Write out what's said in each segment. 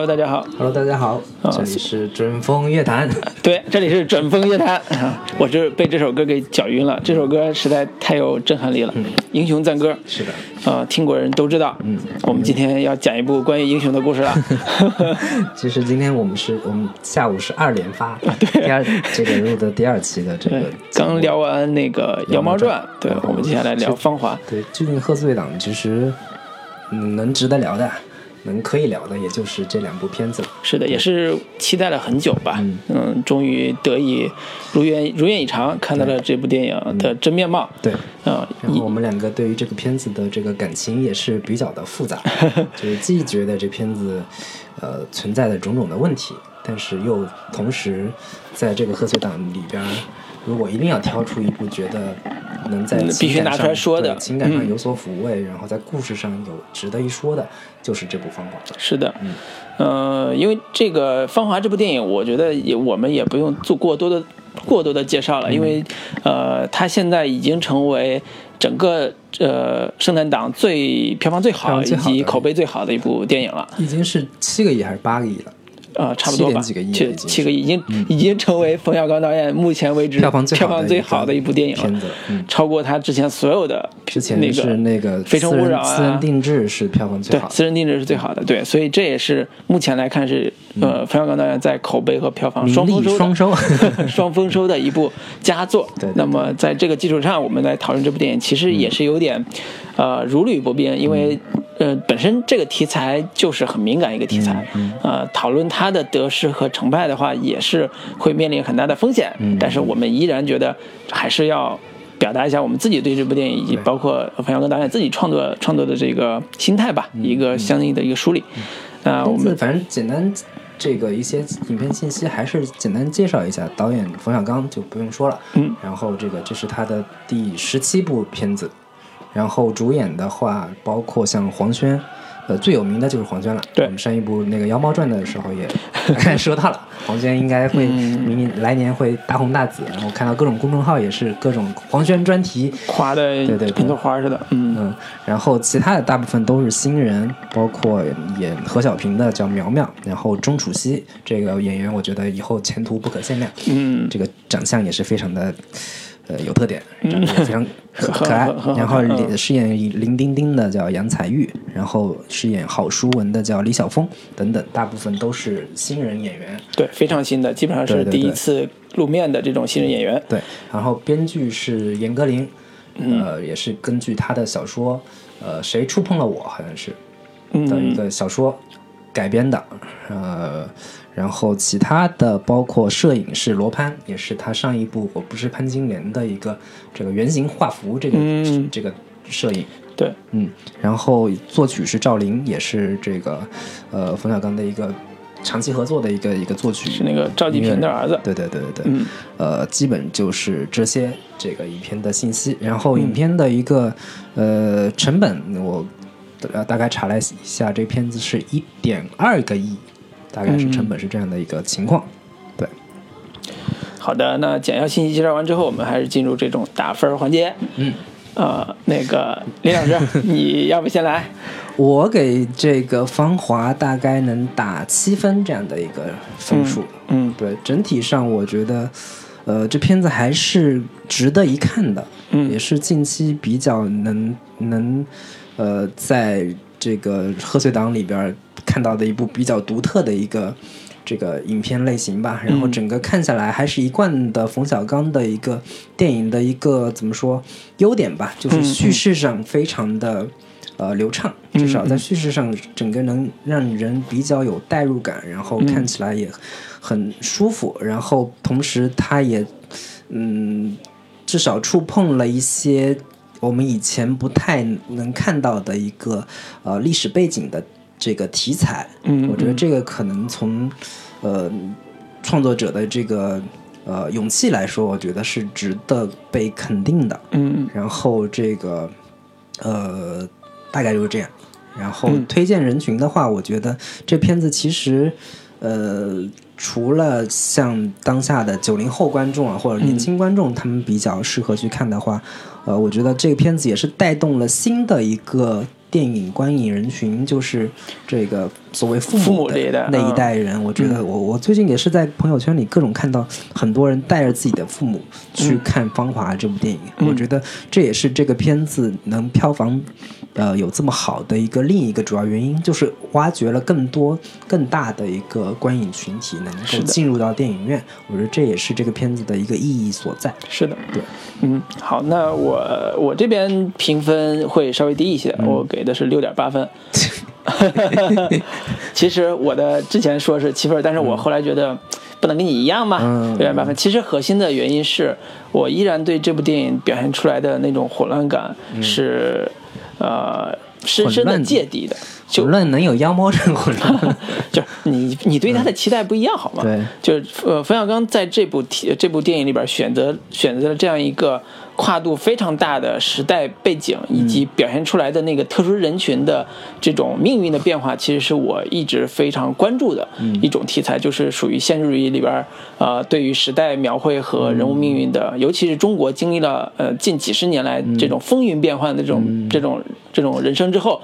Hello，大家好。Hello，大家好，啊这里是准风乐坛。对，这里是准风乐坛。啊 我是被这首歌给搅晕了，这首歌实在太有震撼力了，英雄赞歌》。是的，呃，听过人都知道。嗯，我们今天要讲一部关于英雄的故事了。其实今天我们是我们下午是二连发，对，第二这个录的第二期的这个，刚聊完那个《妖猫传》，对，我们接下来聊《芳华》。对，最近贺岁档其实嗯能值得聊的，能可以聊的，也就是这两部片子了。是的，也是期待了很久吧。嗯终于得以如愿如愿以偿，看到了这部电影的真面貌。对，啊，然后我们两个对于这个片子的这个感情也是比较的复杂，就是既觉得这片子呃存在的种种的问题，但是又同时在这个贺岁档里边儿，如果一定要挑出一部觉得能在嗯情感必须拿出来上说的情感上嗯有所抚慰，然后在故事上有值得一说的，就是这部《芳华》。是的，呃，因为这个《芳华》这部电影，我觉得也我们也不用做过多的过多的介绍了，因为呃，它现在已经成为整个呃圣诞档最票房最好以及口碑最好的一部电影了。已经是七个亿还是八个亿了？呃，差不多吧，7. 几个亿七七个亿，已经、已经成为冯小刚导演目前为止票房最好的票房最好的一部电影了，超过他之前所有的之前那个是那个《非诚勿扰》啊，私人定制是票房最好，的。私人定制是最好的，对，所以这也是目前来看是呃冯小刚导演在口碑和票房双丰收的双收 双丰收的一部佳作。对对对那么在这个基础上，我们来讨论这部电影，其实也是有点呃如履薄冰，因为。呃，本身这个题材就是很敏感一个题材，呃，讨论它的得失和成败的话，也是会面临很大的风险。但是我们依然觉得还是要表达一下我们自己对这部电影以及包括冯小刚导演自己创作创作的这个心态吧，一个相应的一个梳理。那我们反正简单，这个一些影片信息还是简单介绍一下。导演冯小刚就不用说了，嗯，然后这个这是他的第十七部片子，然后主演的话包括像黄轩。呃，最有名的就是黄轩了。对我们上一部那个《妖猫传》的时候也 说到了，黄轩应该会嗯明年来年会大红大紫。然后看到各种公众号也是各种黄轩专题，夸的对对跟朵花似的，嗯嗯，然后其他的大部分都是新人，包括演何小平的叫苗苗，然后钟楚曦这个演员，我觉得以后前途不可限量。嗯，这个长相也是非常的。呃，有特点，长得也非常可 可爱。然后饰演林丁丁的叫杨采钰，然后饰演郝淑文的叫李晓峰，等等，大部分都是新人演员。对，非常新的，基本上是第一次露面的这种新人演员。对，然后编剧是严歌苓，嗯呃，也是根据他的小说，呃，谁触碰了我，好像是，嗯的一个小说改编的，呃，然后其他的包括摄影是罗攀，也是他上一部《我不是潘金莲》的一个这个原型画幅这个、嗯这个摄影，对，嗯，然后作曲是赵琳，也是这个呃冯小刚的一个长期合作的一个一个作曲，是那个赵季平的儿子。对对对对对，嗯呃，基本就是这些这个影片的信息。然后影片的一个、呃成本，我呃大概查了一下，这片子是一点二个亿，大概是成本是这样的一个情况。对，好的，那简要信息介绍完之后，我们还是进入这种打分环节。嗯，呃，那个林老师，你要不先来？我给这个《芳华》大概能打七分这样的一个分数。嗯对，整体上我觉得，呃，这片子还是值得一看的。嗯也是近期比较能能，呃，在这个贺岁档里边看到的一部比较独特的一个这个影片类型吧。然后整个看下来，还是一贯的冯小刚的一个电影的一个怎么说优点吧，就是叙事上非常的。呃，流畅，至少在叙事上，整个能让人比较有代入感，然后看起来也很舒服，然后同时它也，嗯，至少触碰了一些我们以前不太能看到的一个呃历史背景的这个题材。嗯我觉得这个可能从呃创作者的这个呃勇气来说，我觉得是值得被肯定的。嗯然后这个呃大概就是这样。然后嗯推荐人群的话，我觉得这片子其实呃除了像当下的九零后观众啊或者年轻观众他们比较适合去看的话，呃，我觉得这个片子也是带动了新的一个电影观影人群，就是这个所谓父父母母这一代那一嗯。代人，我觉得我我最近也是在朋友圈里各种看到很多人带着自己的父母去看《芳华》这部电影，嗯。我觉得这也是这个片子能票房呃有这么好的一个另一个主要原因，就是挖掘了更多更大的一个观影群体能够进入到电影院，我觉得这也是这个片子的一个意义所在。是的，对，嗯，好，那我我这边评分会稍微低一些，嗯。我给的是六点八分。其实我的之前说是七分，但是我后来觉得不能跟你一样嘛，嗯六点八分。其实核心的原因是我依然对这部电影表现出来的那种混乱感是、呃深深的芥蒂的，就混乱能有妖猫症混乱？就你你对他的期待不一样，好吗？对，就是呃，冯小刚在这部题这部电影里边选择选择了这样一个跨度非常大的时代背景，以及表现出来的那个特殊人群的这种命运的变化，其实是我一直非常关注的一种题材，就是属于现实主义里边呃对于时代描绘和人物命运的，尤其是中国经历了呃近几十年来这种风云变幻的这种、这种这种人生之后，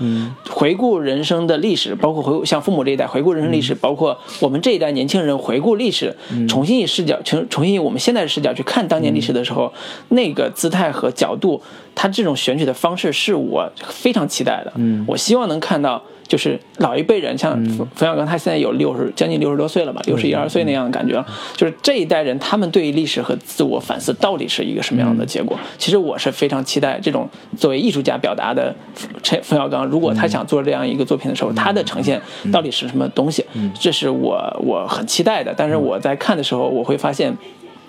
回顾人生的历史，包括回顾像父母这一代回顾人生历史，包括我们这一代年轻人回顾历史，重新以视角，重重新以我们现在的视角去看当年历史的时候，那个姿态和角度，他这种选取的方式是我非常期待的。嗯，我希望能看到。就是老一辈人，像冯冯小刚，他现在有六十将近六十多岁了吧，六十一二岁那样的感觉了。就是这一代人，他们对于历史和自我反思到底是一个什么样的结果？其实我是非常期待这种作为艺术家表达的陈冯小刚，如果他想做这样一个作品的时候，他的呈现到底是什么东西？这是我我很期待的。但是我在看的时候，我会发现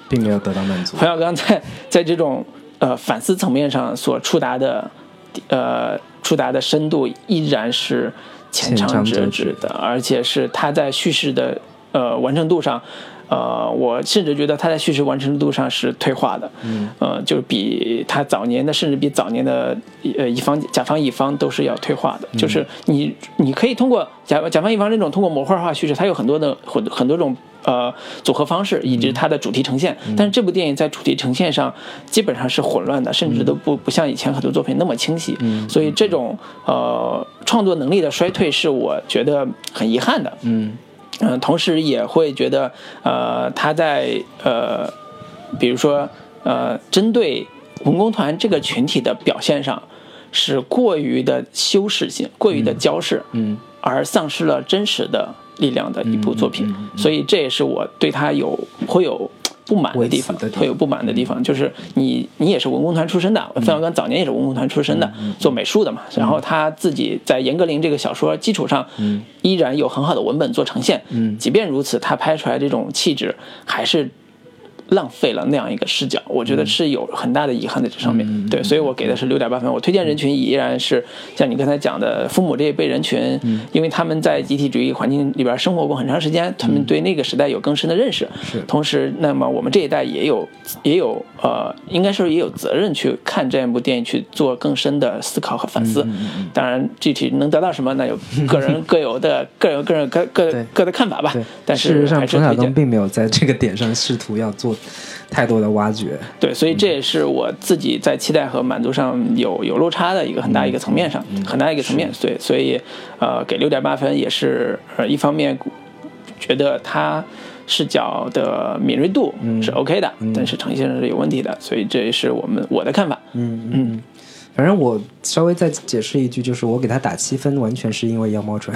并没有得到满足。冯小刚在在这种呃反思层面上所触达的呃触达的深度依然是浅尝辄止的，而且是他在叙事的呃完成度上。呃，我甚至觉得他在叙事完成度上是退化的，嗯，呃，就是比他早年的，甚至比早年的呃乙方、甲方、乙方都是要退化的。就是你你可以通过甲甲方、乙方这种通过模块化叙事，它有很多的很很多种呃组合方式，以及它的主题呈现。但是这部电影在主题呈现上基本上是混乱的，甚至都不不像以前很多作品那么清晰。所以这种呃创作能力的衰退是我觉得很遗憾的。嗯嗯、同时也会觉得，呃，他在呃，比如说呃，针对文工团这个群体的表现上，是过于的修饰性，过于的矫饰，嗯而丧失了真实的力量的一部作品。所以这也是我对他有会有。不满的地方会有不满的地方，就是你你也是文工团出身的，冯小刚早年也是文工团出身的，做美术的嘛。然后他自己在严歌苓这个小说基础上，依然有很好的文本做呈现。嗯即便如此，他拍出来这种气质还是浪费了那样一个视角，我觉得是有很大的遗憾在这上面。对，所以我给的是六点八分。我推荐人群依然是像你刚才讲的父母这一辈人群，因为他们在集体主义环境里边生活过很长时间，他们对那个时代有更深的认识。是同时，那么我们这一代也有也有呃，应该说也有责任去看这样一部电影，去做更深的思考和反思。当然，具体能得到什么，那有个人各有的各 有个人各各各的看法吧对。但事实上，冯小刚。并没有在这个点上试图要做太多的挖掘。对，所以这也是我自己在期待和满足上有有落差的一个很大一个层面上，很大一个层面。对，所以呃，给六点八分也是呃，一方面觉得他视角的敏锐度是 OK 的，但是呈现上是有问题的，所以这也是我们我的看法。嗯嗯，反正我稍微再解释一句，就是我给他打七分，完全是因为《妖猫传》。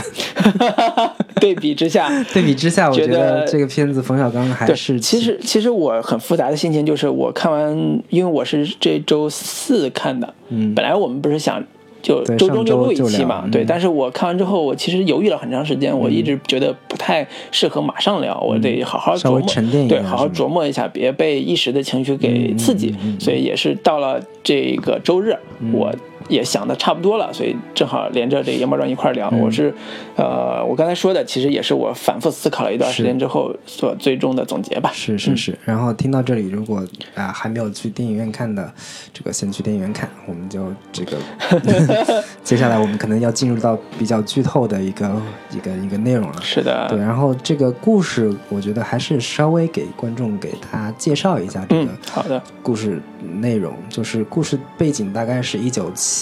对比之下，对比之下，我觉得这个片子冯小刚还，是其实其实我很复杂的心情就是，我看完，因为我是这周四看的，嗯本来我们不是想就对周中就录一期嘛，嗯。对，但是我看完之后，我其实犹豫了很长时间，我一直觉得不太适合马上聊，我得好好琢磨，对，好好琢磨一下，别被一时的情绪给刺激，所以也是到了这个周日，我。也想的差不多了，所以正好连着这个《羊毛传》一块聊。嗯我是，呃，我刚才说的，其实也是我反复思考了一段时间之后所最终的总结吧。是是是，然后听到这里，如果啊、还没有去电影院看的，这个先去电影院看，我们就这个 接下来我们可能要进入到比较剧透的一个一个一个内容了。是的，对，然后这个故事，我觉得还是稍微给观众给他介绍一下这嗯个，好的，故事内容，就是故事背景大概是一九七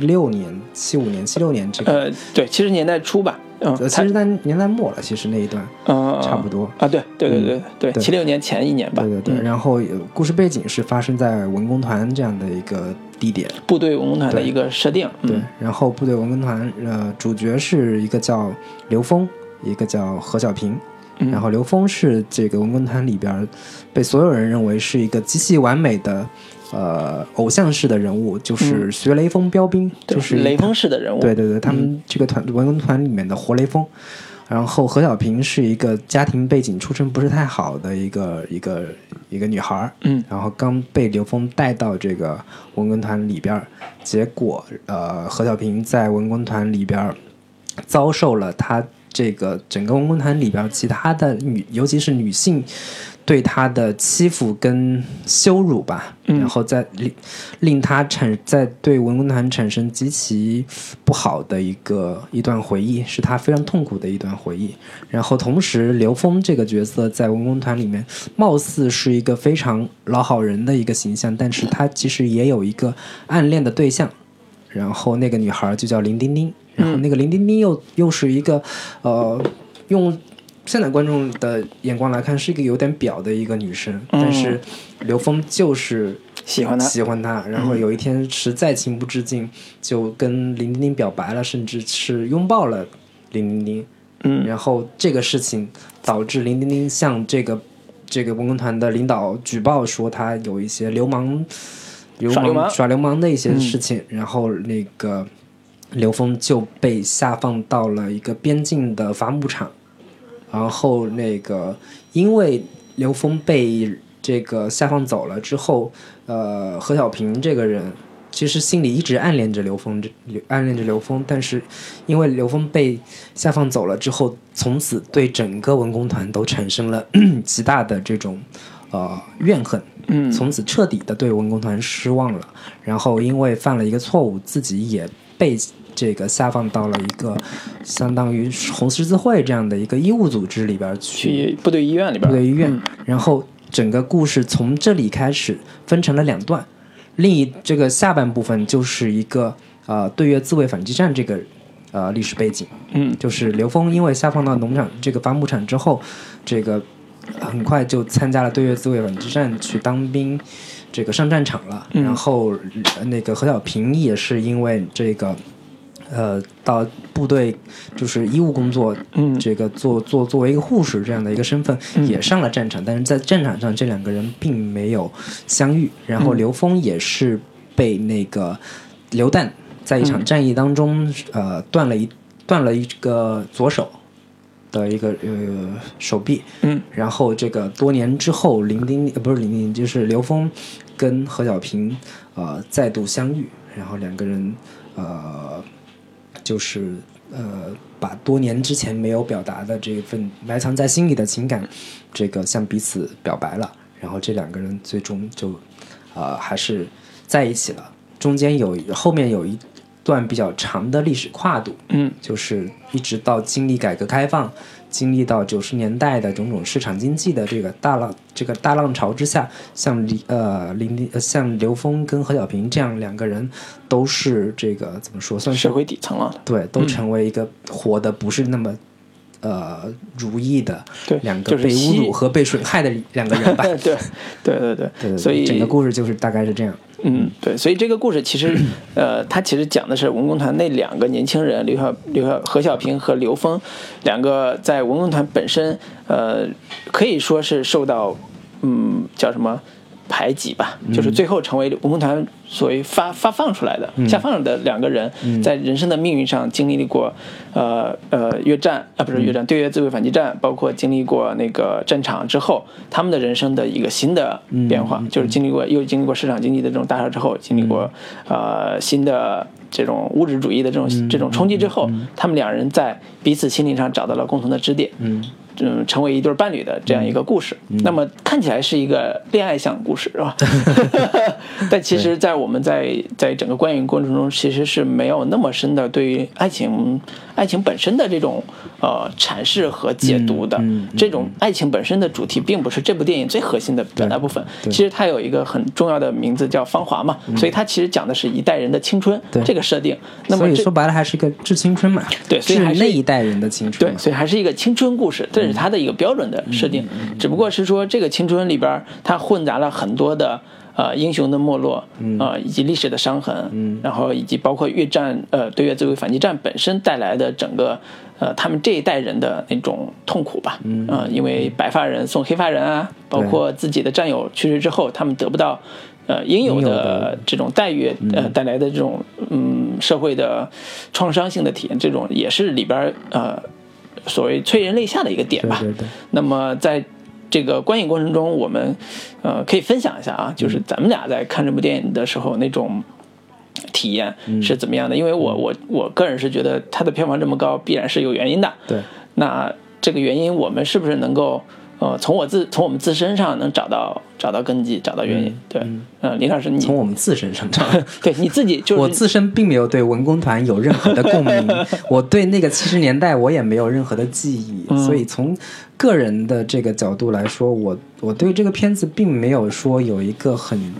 六年、七五年、七六年这个，呃，对，七十年代初吧，嗯，呃其实在年代末了，其实那一段嗯，差不多。啊，对对对对对，对。七六年前一年吧，对对对，嗯。然后呃故事背景是发生在文工团这样的一个地点，部队文工团的一个设定，对嗯，然后部队文工团，呃，主角是一个叫刘峰，一个叫何小平。嗯。然后刘峰是这个文工团里边被所有人认为是一个极其完美的，呃，偶像式的人物，就是学雷锋标兵，嗯就是雷锋式的人物，对对对，他们这个团文工团里面的活雷锋。然后何小平是一个家庭背景出身不是太好的一个一个一个女孩儿，嗯。然后刚被刘峰带到这个文工团里边儿，结果呃何小平在文工团里边儿遭受了他这个整个文工团里边儿其他的女，尤其是女性对他的欺负跟羞辱吧，嗯然后再令令他产在对文工团产生极其不好的一个一段回忆，是他非常痛苦的一段回忆。然后同时，刘峰这个角色在文工团里面，貌似是一个非常老好人的一个形象，但是他其实也有一个暗恋的对象。然后那个女孩就叫林丁丁，然后那个林丁丁又又是一个，呃，用现在观众的眼光来看，是一个有点表的一个女生，但是刘峰就是喜欢她，喜欢她，然后有一天实在情不自禁，就跟林丁丁表白了，甚至是拥抱了林丁丁。嗯。然后这个事情导致林丁丁向这个这个文工团的领导举报说他有一些流氓、流氓耍流氓的一些事情，然后那个刘峰就被下放到了一个边境的伐木场，然后那个因为刘峰被这个下放走了之后，呃，何小平这个人其实心里一直暗恋着刘峰，这暗恋着刘峰，但是因为刘峰被下放走了之后，从此对整个文工团都产生了 极大的这种呃怨恨，嗯从此彻底的对文工团失望了。然后因为犯了一个错误，自己也被这个下放到了一个相当于红十字会这样的一个医务组织里边去去部队医院里边，部队医院，嗯。然后整个故事从这里开始分成了两段，另一这个下半部分就是一个呃对越自卫反击战这个呃历史背景，嗯。就是刘峰因为下放到农场这个伐木场之后，这个很快就参加了对越自卫反击战去当兵，这个上战场了，嗯。然后呃那个何小平也是因为这个。呃，到部队就是医务工作，嗯。这个做做作为一个护士这样的一个身份，嗯。也上了战场，但是在战场上这两个人并没有相遇。然后刘峰也是被那个刘旦在一场战役当中，呃，断了一断了一个左手的一个呃手臂，嗯。然后这个多年之后，林丁呃不是林丁，就是刘峰跟何小平呃再度相遇，然后两个人呃就是呃把多年之前没有表达的这份埋藏在心里的情感，这个向彼此表白了，然后这两个人最终就呃还是在一起了。中间有后面有一段比较长的历史跨度，嗯就是一直到经历改革开放，经历到九十年代的种种市场经济的这个大浪这个大浪潮之下，像李呃林像刘峰跟何小平这样两个人，都是这个怎么说算是社会底层了，对，都成为一个活的不是那么呃如意的对两个就是侮辱和被损害的两个人吧。对对对对对对所以整个故事就是大概是这样。嗯，对，所以这个故事其实，呃，它其实讲的是文工团那两个年轻人，刘小刘小何小平和刘峰，两个在文工团本身，呃，可以说是受到，嗯，叫什么排挤吧，就是最后成为文工团所谓发发放出来的、下放的两个人，在人生的命运上经历过，呃呃越战啊不是越战，对越自卫反击战，包括经历过那个战场之后，他们的人生的一个新的变化，就是经历过又经历过市场经济的这种大潮之后，经历过呃新的这种物质主义的这种这种冲击之后，他们两人在彼此心灵上找到了共同的支点。嗯嗯成为一对伴侣的这样一个故事。那么看起来是一个恋爱向故事，是吧？但其实，在我们在在整个观影过程中，其实是没有那么深的对于爱情爱情本身的这种呃阐释和解读的。这种爱情本身的主题，并不是这部电影最核心的表达部分。其实它有一个很重要的名字叫《芳华》嘛，所以它其实讲的是一代人的青春这个设定。那么说白了，还是一个致青春嘛？对，所以还是那一代人的青春。对，所以还是一个青春故事，这是他的一个标准的设定。只不过是说，这个青春里边，它混杂了很多的呃英雄的没落，呃以及历史的伤痕，然后以及包括越战呃对越自卫反击战本身带来的整个呃他们这一代人的那种痛苦吧。嗯，因为白发人送黑发人啊，包括自己的战友去世之后，他们得不到呃应有的这种待遇，呃带来的这种嗯社会的创伤性的体验，这种也是里边呃。所谓催人泪下的一个点吧。对对对。那么在这个观影过程中，我们呃可以分享一下啊，就是咱们俩在看这部电影的时候那种体验是怎么样的？因为我我我个人是觉得它的票房这么高，必然是有原因的。对。那这个原因，我们是不是能够？呃，从我自从我们自身上能找到找到根基，找到原因。对，嗯，李老师，你从我们自身上找，对你自己就是我自身并没有对文工团有任何的共鸣，我对那个七十年代我也没有任何的记忆，所以从个人的这个角度来说，我我对这个片子并没有说有一个很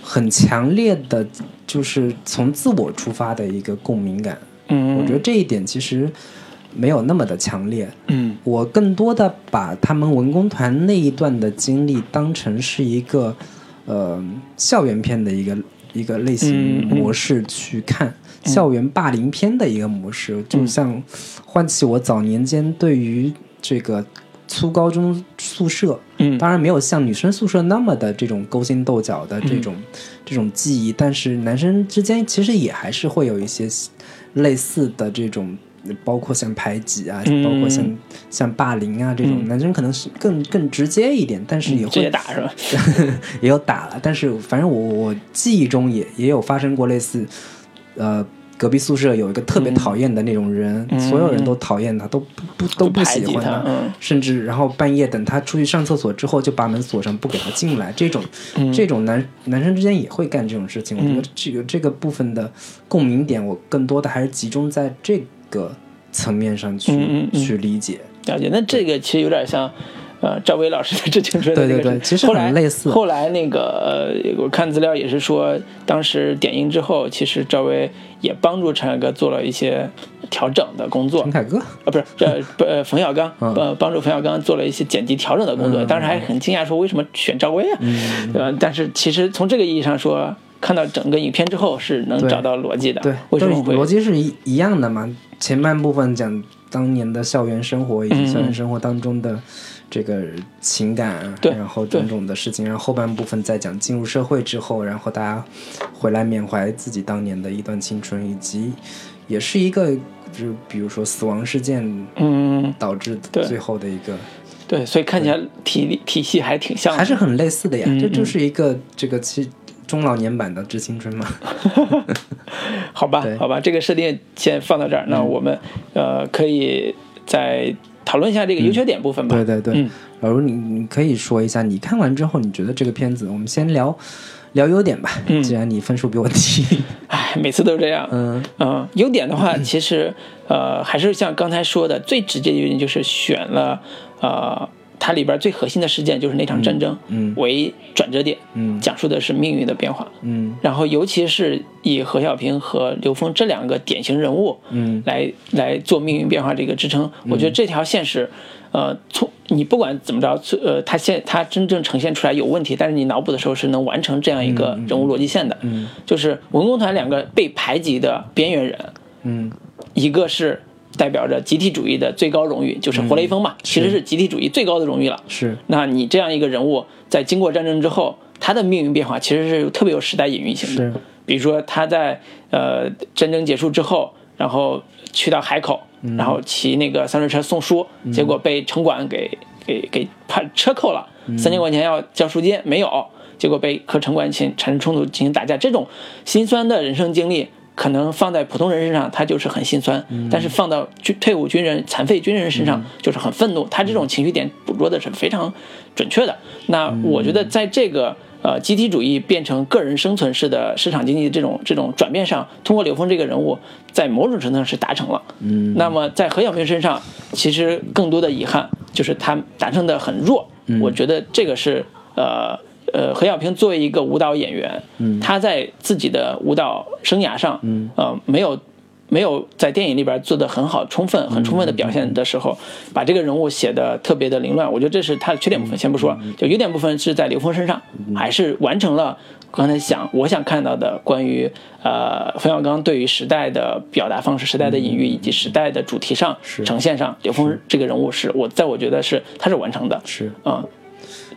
很强烈的，就是从自我出发的一个共鸣感。嗯，我觉得这一点其实。没有那么的强烈，嗯，我更多的把他们文工团那一段的经历当成是一个，呃，校园片的一个一个类型模式去看，校园霸凌片的一个模式，就像唤起我早年间对于这个初高中宿舍，嗯，当然没有像女生宿舍那么的这种勾心斗角的这种这种记忆，但是男生之间其实也还是会有一些类似的这种。包括像排挤啊，包括像像霸凌啊这种，男生可能是更更直接一点，但是也会直接打是吧？也有打了，但是反正我我记忆中也也有发生过类似，呃，隔壁宿舍有一个特别讨厌的那种人，所有人都讨厌他，都不不都不喜欢他，甚至然后半夜等他出去上厕所之后，就把门锁上，不给他进来。这种这种男男生之间也会干这种事情。我觉得这个这个部分的共鸣点，我更多的还是集中在这。个层面上去去理解了解，那这个其实有点像，呃，赵薇老师的《致青春》对对对，其实很类似。后来那个我看资料也是说，当时点映之后，其实赵薇也帮助陈凯歌做了一些调整的工作。陈凯歌啊，不是这不冯小刚 呃，帮助冯小刚做了一些剪辑调整的工作。当时还很惊讶，说为什么选赵薇啊？对吧？但是其实从这个意义上说。看到整个影片之后是能找到逻辑的，对，为什么会逻辑是一一样的嘛？前半部分讲当年的校园生活以及校园生活当中的这个情感，对，然后种种的事情，然后后半部分再讲进入社会之后，然后大家回来缅怀自己当年的一段青春，以及也是一个就比如说死亡事件，嗯，导致最后的一个，对，所以看起来体体系还挺像，还是很类似的呀，这就是一个这个其。中老年版的致青春嘛，好吧，好吧，这个设定先放到这儿。那我们呃可以再讨论一下这个优缺点部分吧。对对对，老卢，你你可以说一下，你看完之后你觉得这个片子，我们先聊聊优点吧。嗯，既然你分数比我低，哎，每次都是这样。嗯嗯，优点的话，其实呃还是像刚才说的，最直接的原因就是选了呃。它里边最核心的事件就是那场战争，为转折点，嗯讲述的是命运的变化。嗯，然后尤其是以何小平和刘峰这两个典型人物，嗯，来来做命运变化这个支撑。我觉得这条线是，呃，从你不管怎么着，呃，他现他真正呈现出来有问题，但是你脑补的时候是能完成这样一个人物逻辑线的。嗯，就是文工团两个被排挤的边缘人，嗯，一个是。代表着集体主义的最高荣誉，就是活雷锋嘛，其实是集体主义最高的荣誉了。是，那你这样一个人物，在经过战争之后，他的命运变化其实是特别有时代隐喻性的。是，比如说他在呃战争结束之后，然后去到海口，然后骑那个三轮车送书，结果被城管给给给判车扣了，三千块钱要交赎金，没有，结果被和城管起产生冲突进行打架，这种心酸的人生经历。可能放在普通人身上，他就是很心酸；但是放到军退伍军人、残废军人身上，就是很愤怒。他这种情绪点捕捉的是非常准确的。那我觉得，在这个呃集体主义变成个人生存式的市场经济这种这种转变上，通过刘峰这个人物，在某种程度上是达成了。嗯，那么在何小平身上，其实更多的遗憾就是他达成的很弱。我觉得这个是呃。呃，何小平作为一个舞蹈演员，嗯，他在自己的舞蹈生涯上，嗯，呃，没有没有在电影里边做的很好、充分、很充分的表现的时候，把这个人物写的特别的凌乱。我觉得这是他的缺点部分，先不说，就优点部分是在刘峰身上，还是完成了刚才想我想看到的关于呃冯小刚对于时代的表达方式、时代的隐喻以及时代的主题上呈现上，刘峰这个人物是我在我觉得是他是完成的，是。啊。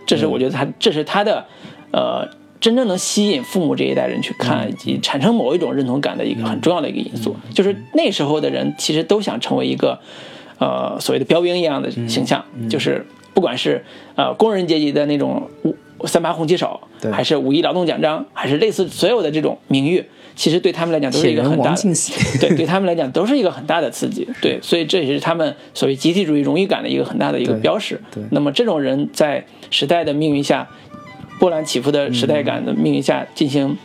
这是我觉得他，这是他的，呃，真正能吸引父母这一代人去看以及产生某一种认同感的一个很重要的一个因素。就是那时候的人其实都想成为一个，呃，所谓的标兵一样的形象，就是不管是呃工人阶级的那种五三八红旗手，还是五一劳动奖章，还是类似所有的这种名誉。其实对他们来讲都是一个很大的，对对他们来讲都是一个很大的刺激，对，所以这也是他们所谓集体主义荣誉感的一个很大的一个标识。对，那么这种人在时代的命运下，波澜起伏的时代感的命运下进行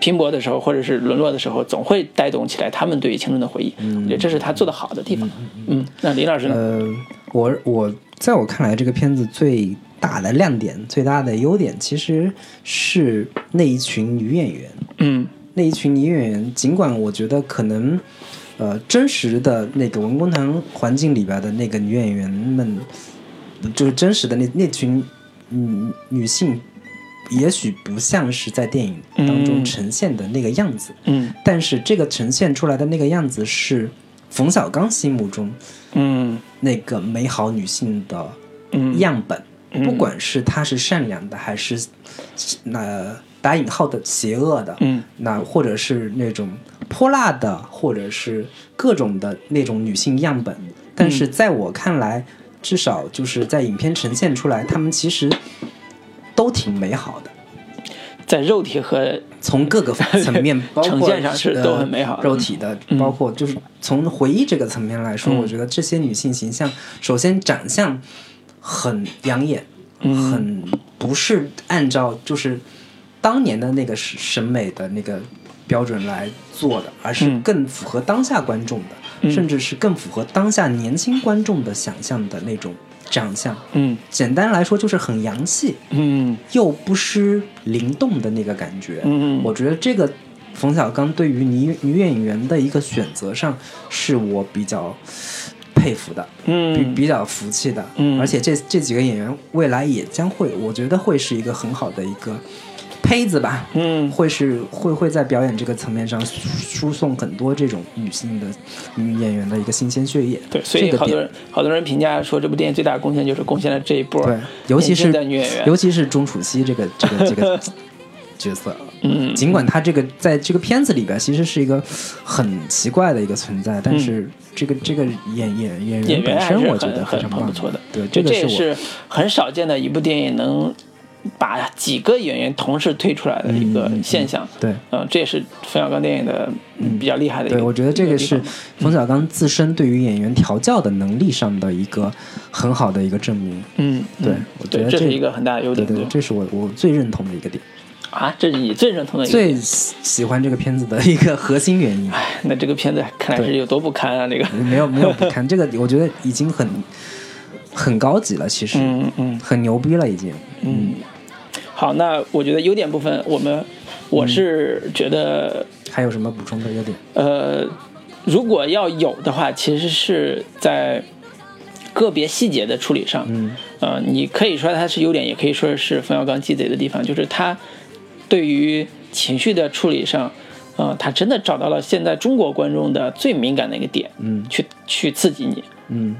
拼搏的时候，或者是沦落的时候，总会带动起来他们对于青春的回忆。我觉得这是他做的好的地方。嗯，那林老师呢？呃，我我在我看来，这个片子最大的亮点、最大的优点，其实是那一群女演员。嗯。那一群女演员，尽管我觉得可能，呃，真实的那个文工团环境里边的那个女演员们，就是真实的那那群女女性，也许不像是在电影当中呈现的那个样子。嗯。但是这个呈现出来的那个样子是冯小刚心目中，嗯，那个美好女性的样本。不管是她是善良的，还是那。打引号的邪恶的，嗯，那或者是那种泼辣的，或者是各种的那种女性样本，但是在我看来，至少就是在影片呈现出来，她们其实都挺美好的，在肉体和从各个层面呈现上是都很美好，肉体的，包括就是从回忆这个层面来说，我觉得这些女性形象，首先长相很养眼，很不是按照就是。当年的那个审美的那个标准来做的，而是更符合当下观众的，甚至是更符合当下年轻观众的想象的那种长相。嗯，简单来说就是很洋气，嗯，又不失灵动的那个感觉。嗯我觉得这个冯小刚对于女女演员的一个选择上，是我比较佩服的，嗯，比比较服气的。嗯，而且这这几个演员未来也将会，我觉得会是一个很好的一个。胚子吧，嗯，会是会会在表演这个层面上输送很多这种女性的女演员的一个新鲜血液。对，所以好多人好多人评价说这部电影最大的贡献就是贡献了这一波，对，尤其是女演员，尤其是钟楚曦这个这个这个角色。嗯，尽管她这个在这个片子里边其实是一个很奇怪的一个存在，但是这个这个演演演员本身我觉得很很不错的。对，这个是很少见的一部电影能。把几个演员同时推出来的一个现象，对，嗯，这也是冯小刚电影的比较厉害的一个。对，我觉得这个是冯小刚自身对于演员调教的能力上的一个很好的一个证明。嗯，对，我觉得这是一个很大的优点。对，这是我我最认同的一个点。啊，这是你最认同的、最喜欢这个片子的一个核心原因。哎，那这个片子看来是有多不堪啊！这个没有没有不堪，这个我觉得已经很很高级了，其实，嗯嗯，很牛逼了，已经，嗯。好，那我觉得优点部分，我们我是觉得还有什么补充的？优点？呃，如果要有的话，其实是在个别细节的处理上，嗯，呃，你可以说它是优点，也可以说是冯小刚鸡贼的地方，就是他对于情绪的处理上，呃，他真的找到了现在中国观众的最敏感的一个点，嗯，去去刺激你，嗯，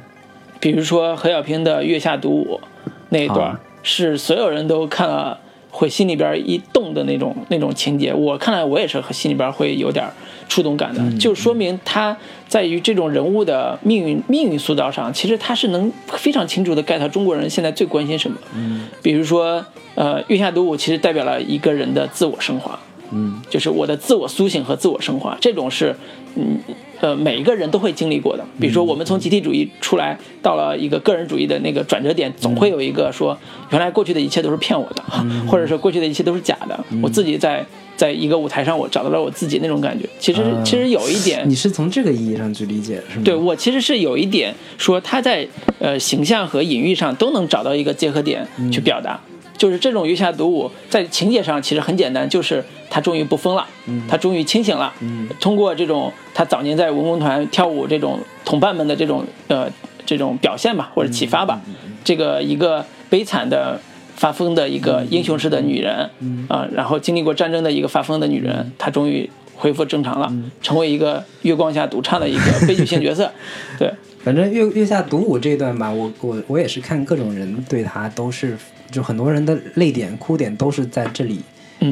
比如说何小平的月下独舞那一段，是所有人都看了。会心里边一动的那种那种情节，我看来我也是和心里边会有点触动感的，就说明他在于这种人物的命运命运塑造上，其实他是能非常清楚的 get 中国人现在最关心什么。嗯，比如说，呃，月下独舞其实代表了一个人的自我升华，嗯，就是我的自我苏醒和自我升华，这种是，嗯呃，每一个人都会经历过的。比如说，我们从集体主义出来，到了一个个人主义的那个转折点，总会有一个说，原来过去的一切都是骗我的，或者说过去的一切都是假的，我自己在在一个舞台上，我找到了我自己那种感觉。其实其实有一点，你是从这个意义上去理解是吗？对我其实是有一点说他在呃形象和隐喻上都能找到一个结合点去表达。就是这种月下独舞，在情节上其实很简单，就是他终于不疯了，他终于清醒了。通过这种他早年在文工团跳舞这种同伴们的这种呃这种表现吧，或者启发吧，这个一个悲惨的发疯的一个英雄式的女人啊，然后经历过战争的一个发疯的女人，她终于恢复正常了，成为一个月光下独唱的一个悲剧性角色。对，反正月月下独舞这一段吧，我我我也是看各种人对她都是。就很多人的泪点、哭点都是在这里，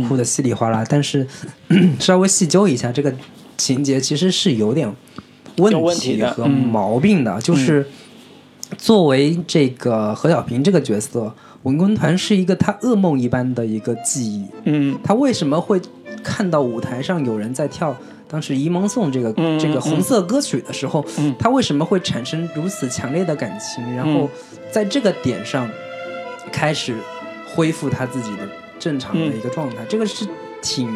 哭的稀里哗啦。但是 稍微细究一下，这个情节其实是有点问题和毛病的。就是作为这个何小平这个角色，文工团是一个他噩梦一般的一个记忆。嗯，他为什么会看到舞台上有人在跳当时《沂蒙颂》这个这个红色歌曲的时候，他为什么会产生如此强烈的感情？然后在这个点上。开始恢复他自己的正常的一个状态，这个是挺，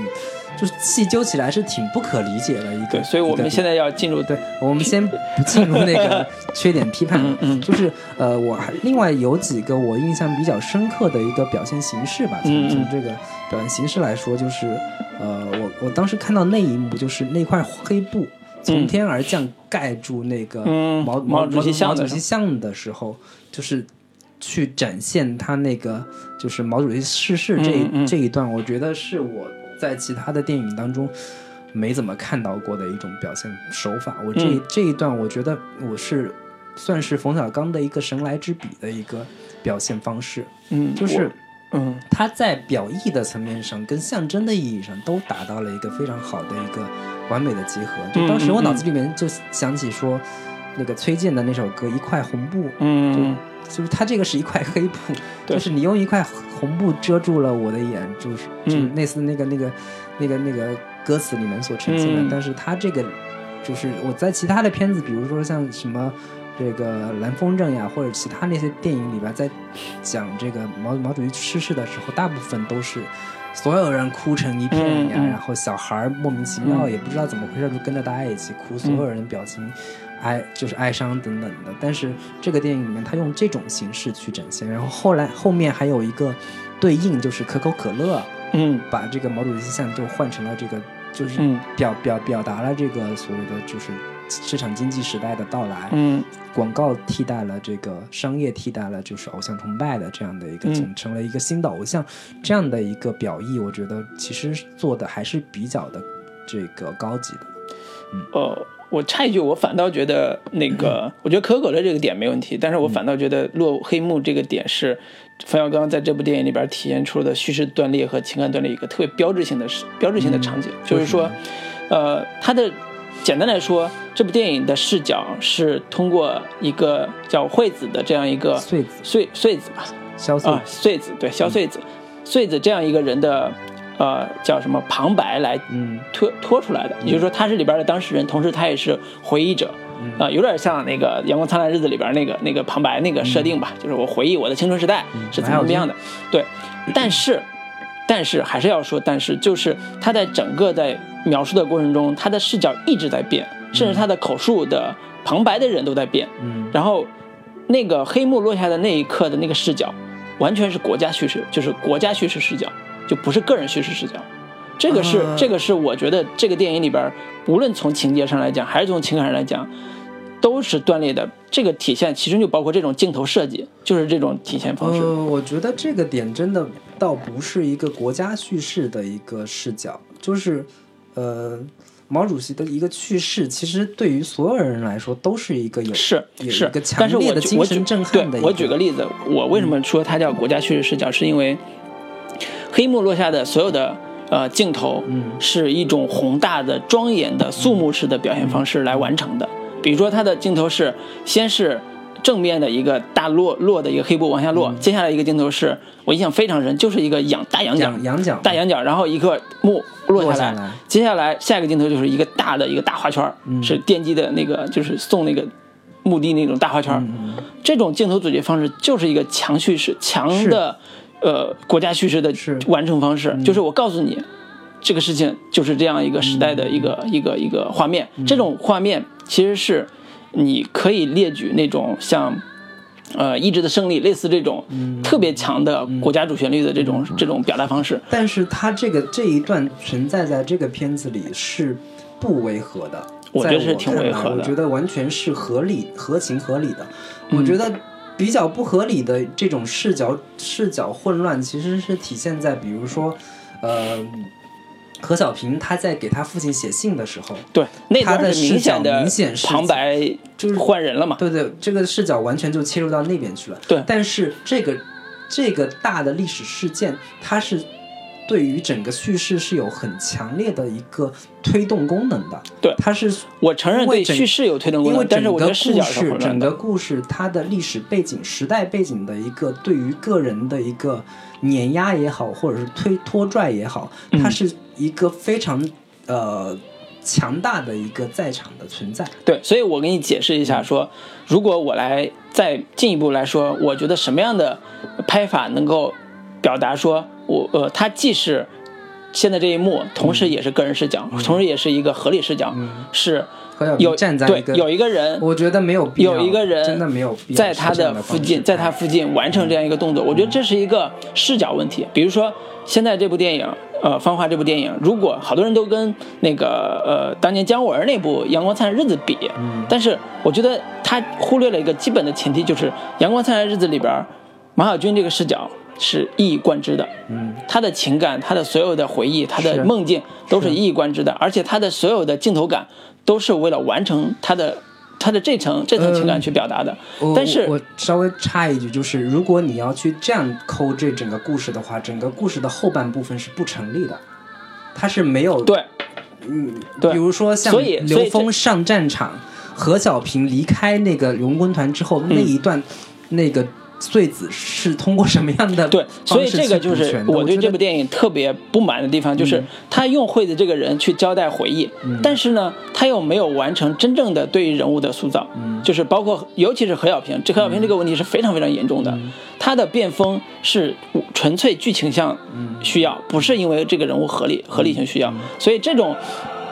就是细究起来是挺不可理解的一个。所以我们现在要进入，对我们先不进入那个 缺点批判，嗯，就是呃，我还另外有几个我印象比较深刻的一个表现形式吧。从从这个表现形式来说，就是呃，我我当时看到那一幕，就是那块黑布从天而降盖住那个毛毛主席毛主席像的时候，就是。去展现他那个就是毛主席逝世这这一段，我觉得是我在其他的电影当中没怎么看到过的一种表现手法。我这这一段，我觉得我是算是冯小刚的一个神来之笔的一个表现方式。嗯，就是嗯，他在表意的层面上跟象征的意义上都达到了一个非常好的一个完美的结合。就当时我脑子里面就想起说那个崔健的那首歌《一块红布》。嗯。就是它这个是一块黑布，就是你用一块红布遮住了我的眼，就是就类似那个那个那个那个歌词里面所呈现的。但是它这个就是我在其他的片子，比如说像什么这个蓝风筝呀，或者其他那些电影里边，在讲这个毛毛主席逝世的时候，大部分都是所有人哭成一片呀，然后小孩莫名其妙也不知道怎么回事就跟着大家一起哭，所有人的表情。哀就是哀伤等等的，但是这个电影里面他用这种形式去展现，然后后来后面还有一个对应，就是可口可乐，嗯，把这个毛主席像就换成了这个，就是表表表达了这个所谓的就是市场经济时代的到来，嗯，广告替代了这个商业替代了就是偶像崇拜的这样的一个成成了一个新的偶像这样的一个表意，我觉得其实做的还是比较的这个高级的，嗯，哦。我插一句，我反倒觉得那个，我觉得可口可乐这个点没问题，但是我反倒觉得落黑幕这个点是冯小刚在这部电影里边体现出的叙事断裂和情感断裂一个特别标志性的标志性的场景，就是说，呃，他的简单来说，这部电影的视角是通过一个叫惠子的这样一个穗子穗穗子吧，萧穗穗子对萧穗子，穗子这样一个人的。呃，叫什么旁白来拖拖出来的？也就是说，他是里边的当事人，同时他也是回忆者，啊，有点像那个《阳光灿烂日子》里边那个那个旁白那个设定吧，就是我回忆我的青春时代是怎么怎么样的。对，但是，但是还是要说，但是就是他在整个在描述的过程中，他的视角一直在变，甚至他的口述的旁白的人都在变。嗯，然后那个黑幕落下的那一刻的那个视角，完全是国家叙事，就是国家叙事视角。就不是个人叙事视角，这个是这个是我觉得这个电影里边，无论从情节上来讲，还是从情感上来讲，都是断裂的。这个体现其实就包括这种镜头设计，就是这种体现方式。我觉得这个点真的倒不是一个国家叙事的一个视角，就是呃，毛主席的一个去世，其实对于所有人来说都是一个有是是一个强烈的精神震撼的。我举个例子，我为什么说它叫国家叙事视角，是因为。黑幕落下的所有的呃镜头，是一种宏大的、庄严的、肃穆式的表现方式来完成的。比如说，它的镜头是先是正面的一个大落落的一个黑布往下落，接下来一个镜头是我印象非常深，就是一个仰大仰角，仰仰角大仰角，然后一个幕落下来，下来。接下来下一个镜头就是一个大的一个大花圈儿，是奠基的那个就是送那个墓地那种大花圈嗯，这种镜头组接方式就是一个强叙事、强的呃国家叙事的是。完成方式，就是我告诉你。这个事情就是这样一个时代的一个、一个一个画面，这种画面其实是你可以列举那种像，呃，意志的胜利，类似这种特别强的国家主旋律的这种、这种表达方式。但是它这个这一段存在在这个片子里是不违和的，我觉得是挺违和的我觉得完全是合理、合情合理的。我觉得比较不合理的这种视角视角混乱，其实是体现在比如说，呃。何小平他在给他父亲写信的时候，对，那他的视角明显的明显是旁白就是换人了嘛？对对，这个视角完全就切入到那边去了。对但是这个这个大的历史事件，它是对于整个叙事是有很强烈的一个推动功能的。对它是我承认对叙事有推动功因为能，但是我觉得视角故事。整个故事它的历史背景、时代背景的一个对于个人的一个碾压也好，或者是推拖拽也好，它嗯是一个非常呃强大的一个在场的存在。对，所以我给你解释一嗯下说，如果我来再进一步来说，我觉得什么样的拍法能够表达说我呃，它既是现在这一幕，同时也是个人视角，同时也是一个合理视角，是有站在对有一个人我觉得没有必要，有一个人真的没有必要在他的附近，在他附近完成这样一个动作，我觉得这是一个视角问题。比如说，现在这部电影，呃，《芳华》这部电影，如果好多人都跟那个呃当年姜文那部《阳光灿烂日子》比，但是我觉得他忽略了一个基本的前提，就是《阳光灿烂日子》里边马小军这个视角是一以贯之的，嗯，他的情感、他的所有的回忆、他的梦境都是一以贯之的，而且他的所有的镜头感都是为了完成他的他的这层这层情感去表达的。我但是我稍微插一句，就是如果你要去这样抠这整个故事的话，整个故事的后半部分是不成立的，它是没有对，嗯，对。比如说像刘峰上战场，何小平离开那个荣 quân 团之后、那一段，那个穗子是通过什么样的对，所以这个就是我对这部电影特别不满的地方，就是他用惠子这个人去交代回忆，但是呢，他又没有完成真正的对于人物的塑造，就是包括尤其是何小平，这何小平这个问题是非常非常严重的，他的变风是纯粹剧情向需要，不是因为这个人物合理合理性需要，所以这种。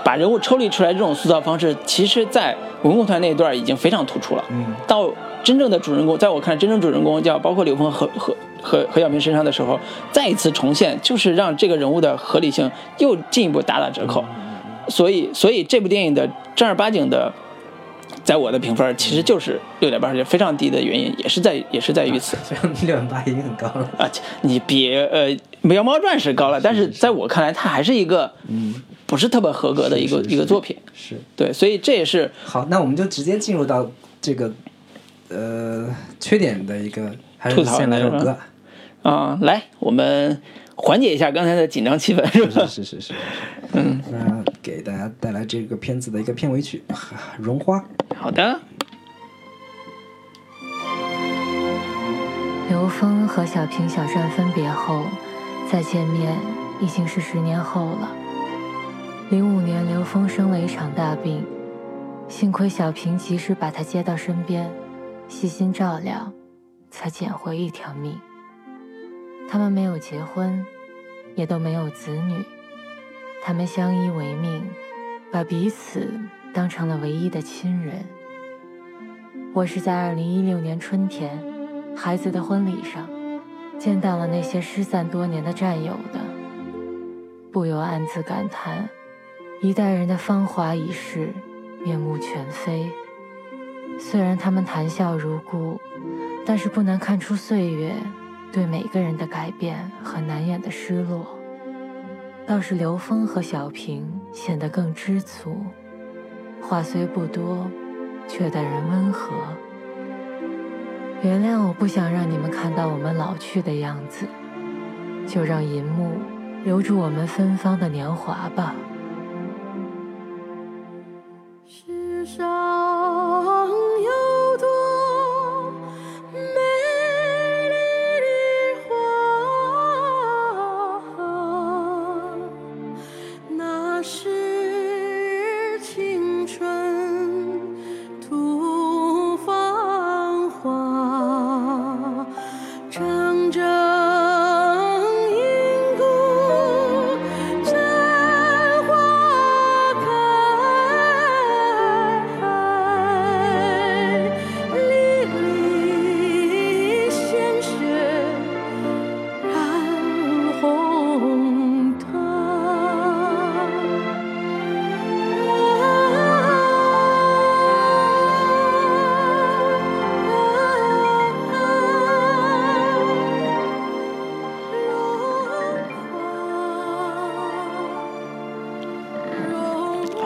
把人物抽离出来，这种塑造方式，其实，在文工团那一段已经非常突出了。嗯，到真正的主人公，在我看来，真正主人公叫包括刘峰和和和何小平身上的时候，再一次重现，就是让这个人物的合理性又进一步打打折扣。所以，所以这部电影的正儿八经的，在我的评分其实就是六点八分，非常低的原因，也是在也是在于此。六点八已经很高了。啊，你比呃《妖猫传》是高了，但是在我看来，它还是一个嗯，不是特别合格的一个是是一个作品。是对，所以这也是好，那我们就直接进入到这个呃缺点的一个，还是吐槽先来首歌？啊、来，我们缓解一下刚才的紧张气氛，是吧？是是是，嗯，那给大家带来这个片子的一个片尾曲《绒花》。好的。刘峰和小平、小善分别后，再见面已经是十年后了。零五年，刘峰生了一场大病，幸亏小平及时把他接到身边，细心照料，才捡回一条命。他们没有结婚，也都没有子女，他们相依为命，把彼此当成了唯一的亲人。我是在二零一六年春天。孩子的婚礼上，见到了那些失散多年的战友的，不由暗自感叹，一代人的芳华已逝，面目全非。虽然他们谈笑如故，但是不难看出岁月对每个人的改变和难掩的失落。倒是刘峰和小平显得更知足，话虽不多，却待人温和。原谅我不想让你们看到我们老去的样子，就让银幕留住我们芬芳的年华吧。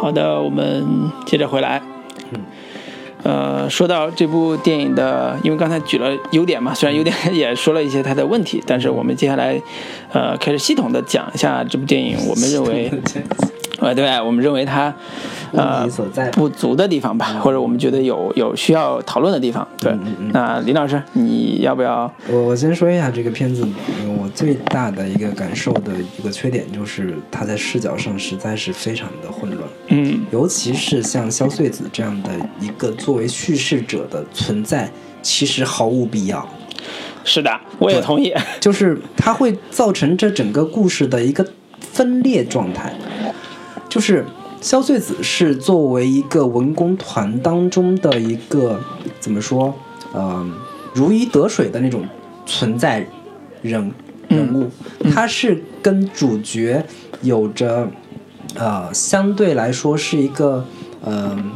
好的，我们接着回来。呃，说到这部电影的，因为刚才举了优点嘛，虽然优点 也说了一些它的问题，但是我们接下来，呃，开始系统的讲一下这部电影，我们认为，呃，对，我们认为它，呃，不足的地方吧，或者我们觉得有有需要讨论的地方。对，那林老师，你要不要？我我先说一下这个片子，我最大的一个感受的一个缺点就是它在视角上实在是非常的混乱。嗯，尤其是像萧穗子这样的一个作为叙事者的存在，其实毫无必要。是的，我也同意。就是它会造成这整个故事的一个分裂状态。就是萧穗子是作为一个文工团当中的一个怎么说，嗯，如鱼得水的那种存在人人物，他是跟主角有着。呃，相对来说是一个嗯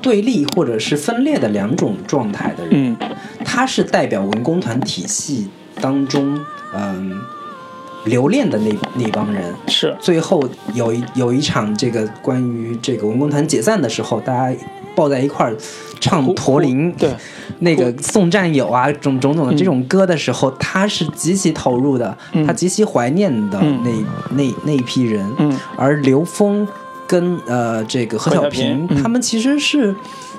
对立或者是分裂的两种状态的人。嗯，他是代表文工团体系当中嗯留恋的那那帮人。是。最后有一有一场这个关于这个文工团解散的时候，大家抱在一块儿唱《驼铃》。对。那个送战友啊，种种种的这种歌的时候，他是极其投入的，他极其怀念的那那那一批人。嗯而刘峰跟呃这个何小平，他们其实是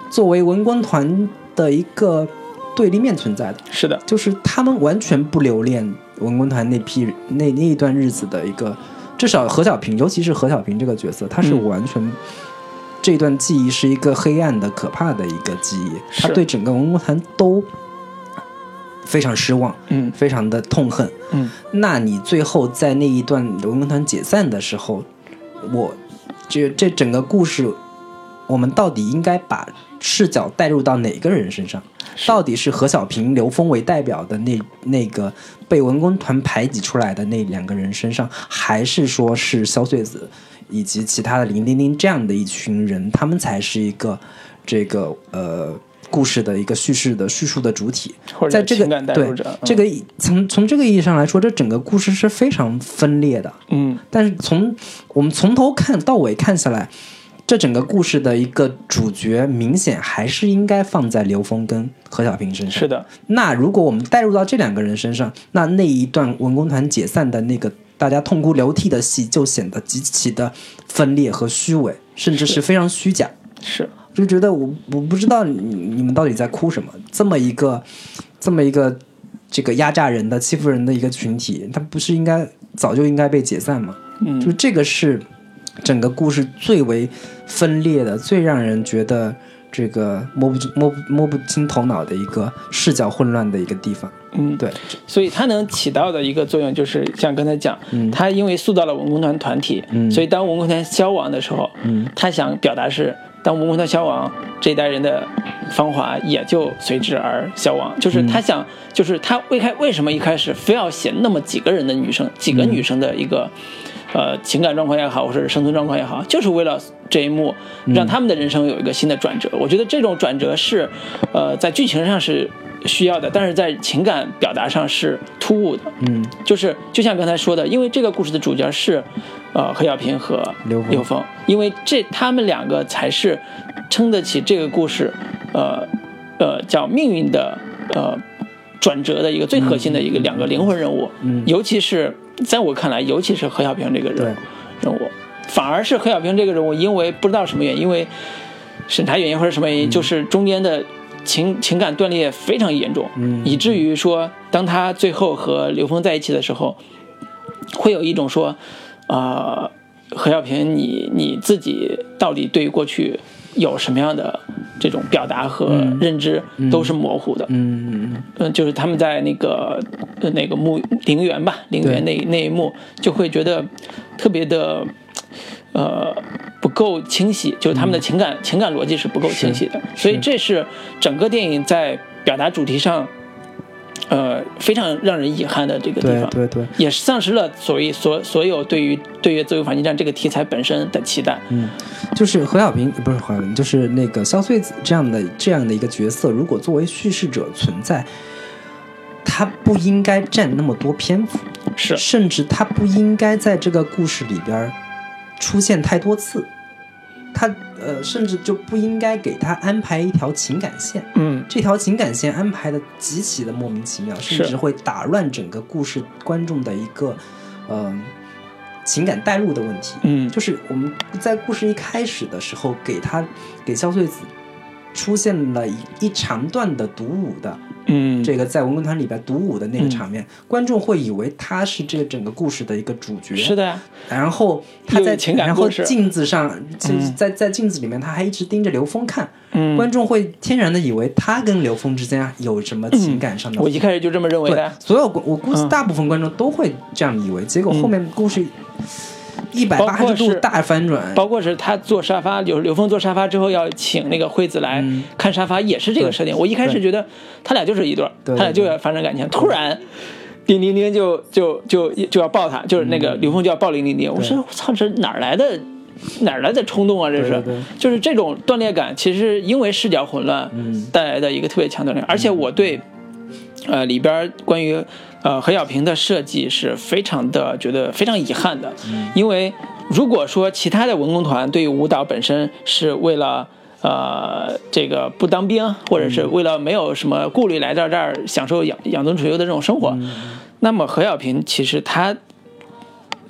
作为文工团的一个对立面存在的。是的，就是他们完全不留恋文工团那批那那一段日子的一个，至少何小平，尤其是何小平这个角色，他是完全。这段记忆是一个黑暗的、可怕的一个记忆，他对整个文工团都非常失望，嗯，非常的痛恨，嗯。那你最后在那一段文工团解散的时候，我这这整个故事，我们到底应该把视角带入到哪个人身上？到底是何小平、刘峰为代表的那那个被文工团排挤出来的那两个人身上，还是说是萧穗子？以及其他的林丁丁这样的一群人，他们才是一个这个呃故事的一个叙事的叙述的主体，在这个对这个从从这个意义上来说，这整个故事是非常分裂的。嗯，但是从我们从头看到尾看下来，这整个故事的一个主角明显还是应该放在刘峰跟何小平身上。是的，那如果我们带入到这两个人身上，那那一段文工团解散的那个。大家痛哭流涕的戏就显得极其的分裂和虚伪，甚至是非常虚假。是，就觉得我我不知道你你们到底在哭什么？这么一个这么一个这个压榨人的、欺负人的一个群体，他不是应该早就应该被解散吗？嗯，就这个是整个故事最为分裂的、最让人觉得这个摸不摸摸不清头脑的一个视角混乱的一个地方。嗯，对，所以它能起到的一个作用，就是像刚才讲，他因为塑造了文工团团体，所以当文工团消亡的时候，他想表达是，当文工团消亡，这一代人的芳华也就随之而消亡。就是他想，就是他为开为什么一开始非要写那么几个人的女生，几个女生的一个呃情感状况也好，或者是生存状况也好，就是为了这一幕让他们的人生有一个新的转折。我觉得这种转折是，呃，在剧情上是。需要的，但是在情感表达上是突兀的。嗯，就是就像刚才说的，因为这个故事的主角是，呃，何小平和刘峰，因为这他们两个才是撑得起这个故事，呃，呃，叫命运的呃转折的一个最核心的一个两个灵魂人物。嗯，尤其是在我看来，尤其是何小平这个人人物，反而是何小平这个人物，因为不知道什么原因，因为审查原因或者什么原因，就是中间的。情情感断裂非常严重，以至于说，当他最后和刘峰在一起的时候，会有一种说，啊，何小平，你你自己到底对于过去有什么样的这种表达和认知，都是模糊的。嗯嗯嗯，就是他们在那个那个墓陵园吧，陵园那那一幕，就会觉得特别的。呃，不够清晰，就是他们的情感情感逻辑是不够清晰的，所以这是整个电影在表达主题上，呃，非常让人遗憾的这个地方，对对，也丧失了所谓所所有对于对于自由反击战这个题材本身的期待。嗯，就是何小平不是何小平，就是那个萧穗子这样的这样的一个角色，如果作为叙事者存在，他不应该占那么多篇幅，是，甚至他不应该在这个故事里边。出现太多次，他呃，甚至就不应该给他安排一条情感线。嗯这条情感线安排的极其的莫名其妙，甚至会打乱整个故事观众的一个呃情感带入的问题。嗯就是我们在故事一开始的时候，给他给萧穗子出现了一一长段的独舞的嗯，这个在文工团里边独舞的那个场面，观众会以为他是这个整个故事的一个主角。是的。呀，然后他在情感然后镜子上，就是嗯。在在镜子里面，他还一直盯着刘峰看，嗯，观众会天然的以为他跟刘峰之间有什么情感上的。我一开始就这么认为对的，，所有观我估计嗯。大部分观众都会这样以为，结果后面故事一百八十度大反转。包括是他坐沙发，就是刘峰坐沙发之后要请那个惠子来嗯看沙发，也是这个设定。我一开始觉得他俩就是一对他俩就要发生感情，突然。叮叮叮就就就就要抱他，就是那个刘峰就要抱林叮叮。我说我操，这哪儿来的哪儿来的冲动啊？这是，就是这种断裂感，其实因为视角混乱嗯带来的一个特别强断裂。而且我对，呃里边关于呃何小平的设计是非常的觉得非常遗憾的，因为如果说其他的文工团对于舞蹈本身是为了。呃，这个不当兵，或者是为了没有什么顾虑来到这儿享受养养尊处优的这种生活，那么何小平其实他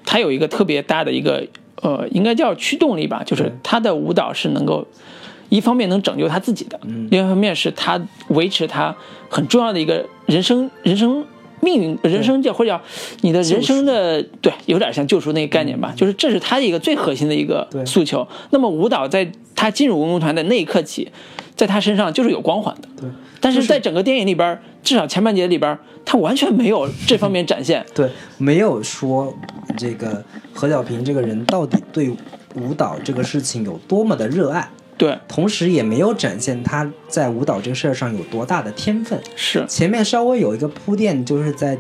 他有一个特别大的一个呃，应该叫驱动力吧，就是他的舞蹈是能够一方面能拯救他自己的，另一方面是他维持他很重要的一个人生人生命运人生叫或者叫你的人生的对，有点像救赎那个概念吧，就是这是他的一个最核心的一个对诉求。那么舞蹈在他进入文工团的那一刻起，在他身上就是有光环的。对，但是在整个电影里边，至少前半节里边，他完全没有这方面展现。对，没有说这个何小平这个人到底对舞蹈这个事情有多么的热爱，对，同时也没有展现他在舞蹈这个事儿上有多大的天分。是，前面稍微有一个铺垫，就是在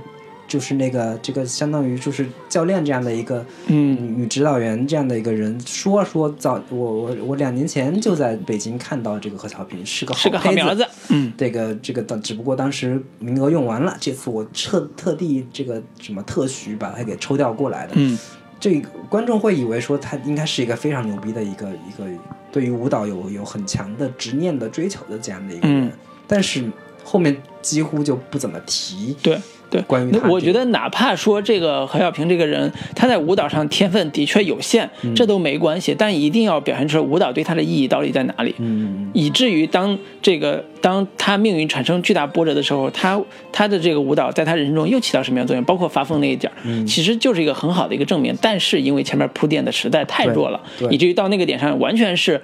就是那个这个相当于就是教练这样的一个嗯女指导员这样的一个人说说早我我我两年前就在北京看到这个何小平是个好是个苗子。嗯这个这个当只不过当时名额用完了，这次我特特地这个什么特许把他给抽调过来的。嗯这个观众会以为说他应该是一个非常牛逼的一个一个对于舞蹈有有很强的执念的追求的这样的一个人，嗯但是后面几乎就不怎么提。对对，关于这个那我觉得哪怕说这个何小平这个人，他在舞蹈上天分的确有限，这都没关系，但一定要表现出舞蹈对他的意义到底在哪里。嗯，以至于当这个当他命运产生巨大波折的时候，他他的这个舞蹈在他人生中又起到什么样的作用？包括发疯那一点，嗯其实就是一个很好的一个证明。但是因为前面铺垫的实在太弱了，以至于到那个点上完全是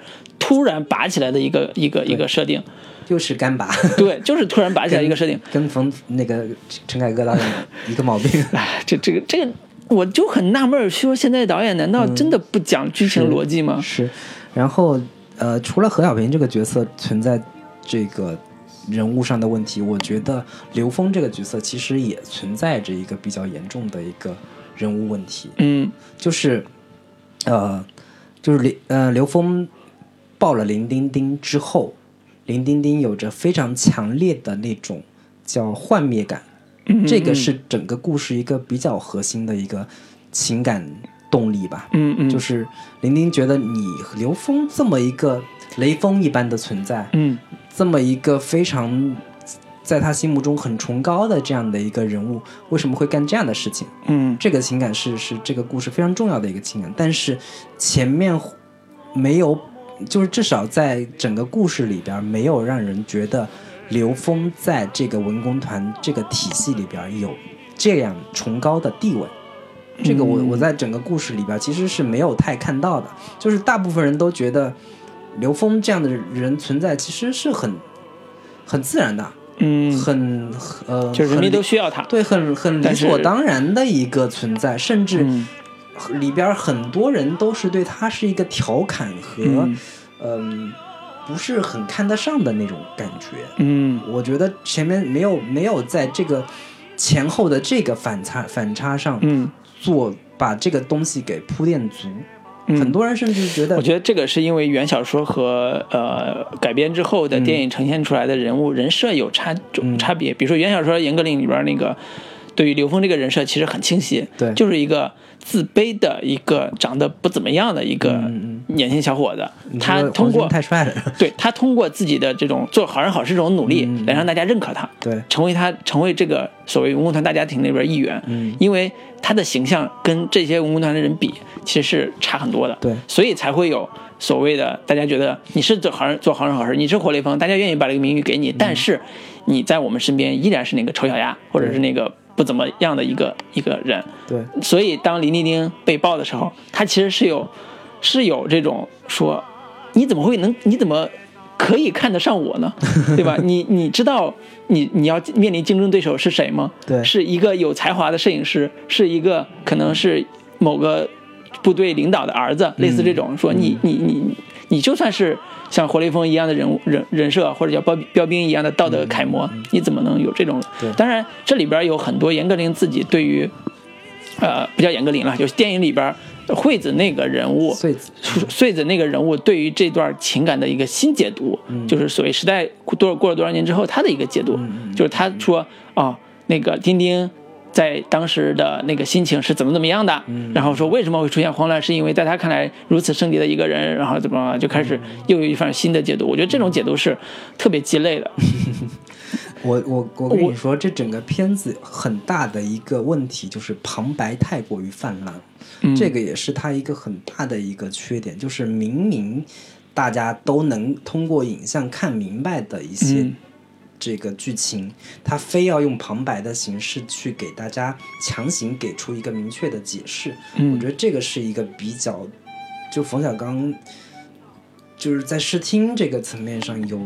突然拔起来的一个一个一个设定。就是干拔，对，就是突然拔起来一个设定。跟冯那个陈凯歌导演一个毛病。哎，这这个这个，我就很纳闷，说现在导演难道真的不讲剧情逻辑吗？是，然后呃，除了何小平这个角色存在这个人物上的问题，我觉得刘峰这个角色其实也存在着一个比较严重的一个人物问题，嗯就是呃，就是刘呃刘峰抱了林丁丁之后，林丁丁有着非常强烈的那种叫幻灭感，嗯，这个是整个故事一个比较核心的一个情感动力吧。嗯嗯，就是林丁觉得你刘峰这么一个雷锋一般的存在，嗯。这么一个非常在他心目中很崇高的这样的一个人物，为什么会干这样的事情？嗯。这个情感是是这个故事非常重要的一个情感，但是前面没有，就是至少在整个故事里边没有让人觉得刘峰在这个文工团这个体系里边有这样崇高的地位。这个我嗯我在整个故事里边其实是没有太看到的，就是大部分人都觉得刘峰这样的人存在其实是很很自然的，嗯，很呃，就是人民都需要他。对，很很理所当然的一个存在，甚至嗯里边很多人都是对他是一个调侃和嗯嗯、不是很看得上的那种感觉。嗯我觉得前面没有没有在这个前后的这个反差反差上嗯做把这个东西给铺垫足。嗯，很多人甚至觉得我觉得这个是因为原小说和呃改编之后的电影呈现出来的人物、人设有差嗯差别。比如说原小说《严歌苓》里边那个对于刘峰这个人设其实很清晰，对就是一个自卑的一个长得不怎么样的一个年轻小伙子，他通过太帅了，对他通过自己的这种做好人好事这种努力，来让大家认可他，对。成为他成为这个所谓文工团大家庭里边一员，嗯。因为他的形象跟这些文工团的人比，其实是差很多的，对。所以才会有所谓的大家觉得你是做好人做好人好事，你是活雷锋，大家愿意把这个名誉给你，但是你在我们身边依然是那个丑小鸭，或者是那个不怎么样的一个一个人，对所以当林丁丁被爆的时候，他其实是有是有这种说，你怎么会能你怎么可以看得上我呢？对吧？你你知道你你要面临竞争对手是谁吗？对是一个有才华的摄影师，是一个可能是某个部队领导的儿子，类似这种说你你你你就算是像活雷锋一样的人物人人设，或者叫标标兵一样的道德楷模，你怎么能有这种对？当然，这里边有很多严歌苓自己对于，呃，不叫严歌苓了，就是电影里边惠子那个人物，穗子 穗子那个人物对于这段情感的一个新解读，就是所谓时代多过了多少年之后他的一个解读，就是他说哦，那个丁丁。在当时的那个心情是怎么怎么样的，然后说为什么会出现慌乱，是因为在他看来如此圣洁的一个人，然后怎么就开始又有一番新的解读。我觉得这种解读是特别鸡肋的。我我我跟你说，这整个片子很大的一个问题就是旁白太过于泛滥，嗯这个也是他一个很大的一个缺点，就是明明大家都能通过影像看明白的一些嗯这个剧情，他非要用旁白的形式去给大家强行给出一个明确的解释，嗯。我觉得这个是一个比较，就冯小刚就是在视听这个层面上有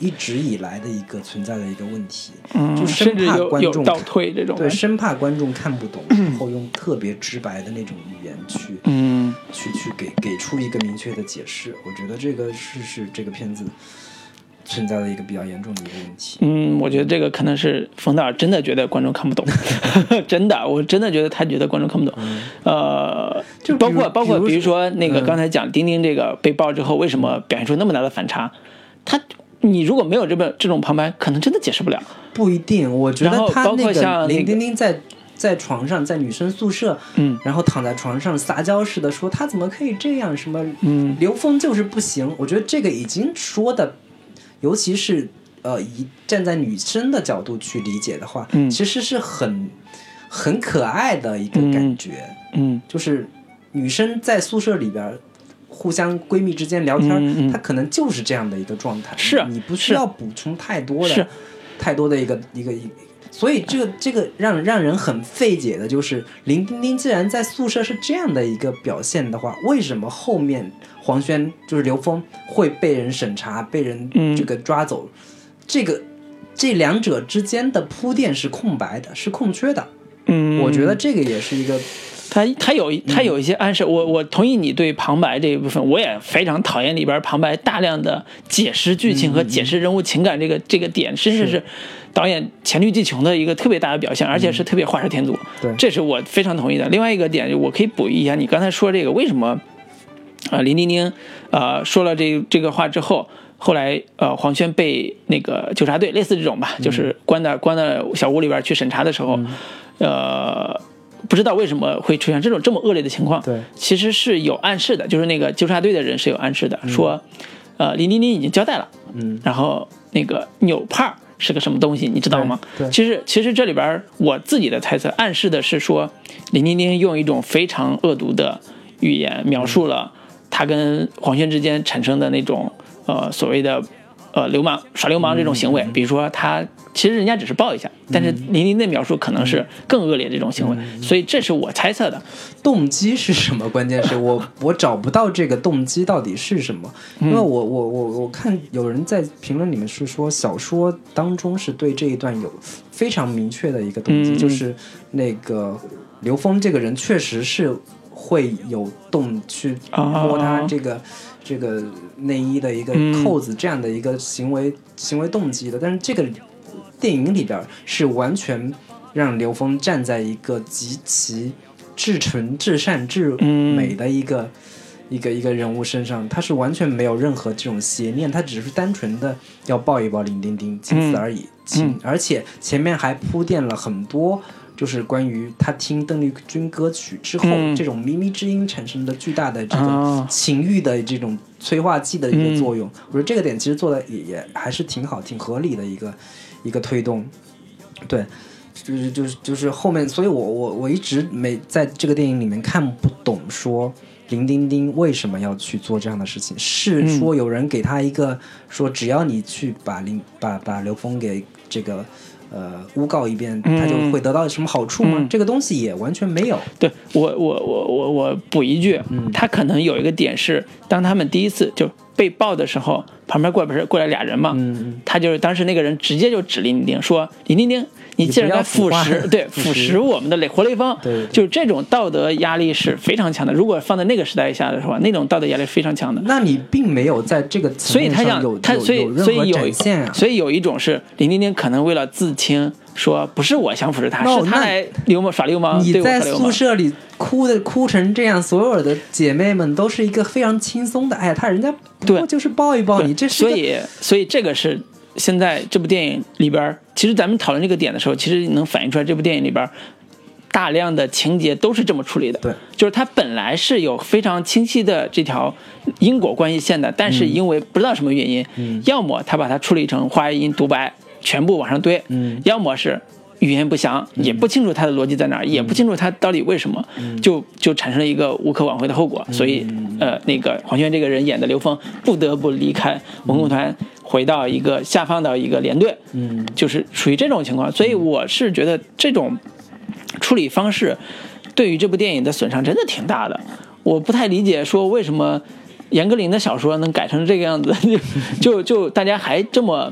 一直以来的一个存在的一个问题，嗯，就生怕观众倒退这种对，生怕观众看不懂，然后用特别直白的那种语言去嗯。去去给给出一个明确的解释。我觉得这个是是这个片子存在的一个比较严重的一个问题。嗯，我觉得这个可能是冯导真的觉得观众看不懂，真的，我真的觉得他觉得观众看不懂。呃，就包括包括比如说那个嗯刚才讲丁丁这个被爆之后，为什么表现出那么大的反差？他你如果没有这么这种旁白，可能真的解释不了。不一定，我觉得他那括像那个个林丁丁在在床上，在女生宿舍，嗯，然后躺在床上撒娇似的说他怎么可以这样？什么，嗯，刘峰就是不行。我觉得这个已经说的，尤其是呃，以站在女生的角度去理解的话，嗯。其实是很很可爱的一个感觉，嗯就是女生在宿舍里边。互相闺蜜之间聊天，嗯嗯她可能就是这样的一个状态，是你不需要补充太多的、太多的一个一个一个，所以这个这个让让人很费解的就是林丁丁既然在宿舍是这样的一个表现的话，为什么后面黄轩就是刘峰会被人审查、被人嗯这个抓走？这个这两者之间的铺垫是空白的，是空缺的。嗯，我觉得这个也是一个他他有他有一些暗示，我我同意你对旁白这一部分，我也非常讨厌里边旁白大量的解释剧情和解释人物情感这个这个点，甚至是导演黔驴技穷的一个特别大的表现，而且是特别画蛇添足。对这是我非常同意的。另外一个点，我可以补一下，你刚才说这个为什么啊、林丁丁呃说了这这个话之后。后来，呃，黄轩被那个纠察队，类似这种吧，就是关在关在小屋里边去审查的时候，呃，不知道为什么会出现这种这么恶劣的情况。对，其实是有暗示的，就是那个纠察队的人是有暗示的，说，呃，林丁丁已经交代了，嗯，然后那个纽帕是个什么东西，你知道吗？对对其实其实这里边我自己的猜测暗示的是说，林丁丁用一种非常恶毒的语言描述了他跟黄轩之间产生的那种呃所谓的呃流氓耍流氓这种行为，比如说他其实人家只是抱一下，但是林林的描述可能是更恶劣的这种行为，所以这是我猜测的。动机是什么？关键是我 我找不到这个动机到底是什么，因为我我我我看有人在评论里面是说小说当中是对这一段有非常明确的一个动机，嗯就是那个刘峰这个人确实是会有动去摸他这个。这个内衣的一个扣子这样的一个行为、行为动机的，但是这个电影里边是完全让刘峰站在一个极其至纯、至善、至美的一个、一一个一个人物身上，他是完全没有任何这种邪念，他只是单纯的要抱一抱林丁丁，仅此而已。嗯，而且前面还铺垫了很多。就是关于他听邓丽君歌曲之后，这种靡靡之音产生的巨大的这种情欲的这种催化剂的一个作用，我觉得这个点其实做的也也还是挺好、挺合理的一个一个推动。对，就是就是就是后面，所以我我我一直没在这个电影里面看不懂，说林丁丁为什么要去做这样的事情？是说有人给他一个说，只要你去把林把把刘峰给这个。呃，诬告一遍，他就会得到什么好处吗？这个东西也完全没有。对我，我，我，我，我补一句，他可能有一个点是，当他们第一次就被爆的时候，旁边过不是过来俩人嘛？嗯他就是当时那个人直接就指林丁丁说：“林丁丁。”你竟然在腐蚀，对腐蚀我们的雷活雷锋，对，就这种道德压力是非常强的。如果放在那个时代下的话，那种道德压力非常强的。那你并没有在这个所以他想他所以所以有所以有一种是林丁丁可能为了自清，说不是我想腐蚀他，是他来流氓耍流氓。你在宿舍里哭的哭成这样，所有的姐妹们都是一个非常轻松的，哎，他人家不过就是抱一抱你，这是所以所以这个是。现在这部电影里边，其实咱们讨论这个点的时候，其实能反映出来，这部电影里边大量的情节都是这么处理的。对，就是他本来是有非常清晰的这条因果关系线的，但是因为不知道什么原因，要么他把它处理成花音独白，全部往上堆，嗯。要么是语言不详，也不清楚他的逻辑在哪儿，也不清楚他到底为什么，就就产生了一个无可挽回的后果。所以，呃，那个黄轩这个人演的刘峰不得不离开文工团。回到一个下放到一个连队，嗯，就是属于这种情况，所以我是觉得这种处理方式对于这部电影的损伤真的挺大的。我不太理解，说为什么严歌苓的小说能改成这个样子，就就大家还这么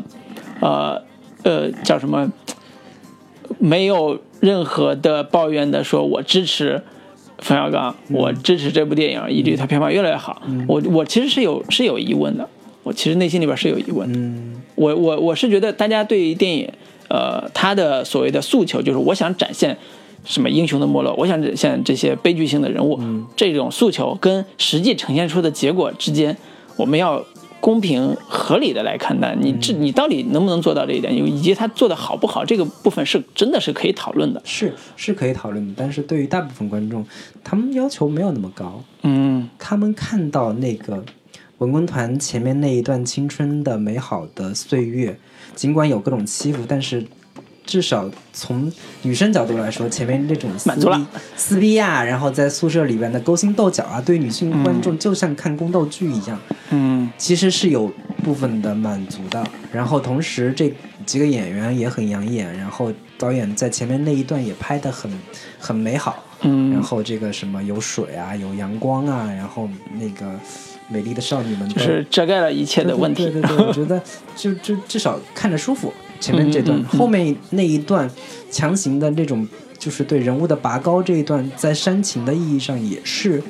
呃呃叫什么，没有任何的抱怨的说，我支持冯小刚，我支持这部电影，以至于它票房越来越好。我我其实是有是有疑问的。我其实内心里边是有疑问的，我我我是觉得大家对于电影，呃，他的所谓的诉求就是我想展现什么英雄的没落，我想展现这些悲剧性的人物，这种诉求跟实际呈现出的结果之间，我们要公平合理的来看待。你这你到底能不能做到这一点，以及他做的好不好，这个部分是真的是可以讨论的，是是可以讨论的。但是对于大部分观众，他们要求没有那么高，嗯，他们看到那个。文工团前面那一段青春的美好的岁月，尽管有各种欺负，但是至少从女生角度来说，前面那种撕逼、撕逼啊，然后在宿舍里边的勾心斗角啊，对女性观众就像看宫斗剧一样，嗯，其实是有部分的满足的。然后同时这几个演员也很养眼，然后导演在前面那一段也拍的很很美好，嗯，然后这个什么有水啊，有阳光啊，然后那个。美丽的少女们就是遮盖了一切的问题。对对对，我觉得就就至少看着舒服。前面这段，后面那一段强行的那种，就是对人物的拔高这一段，在煽情的意义上也是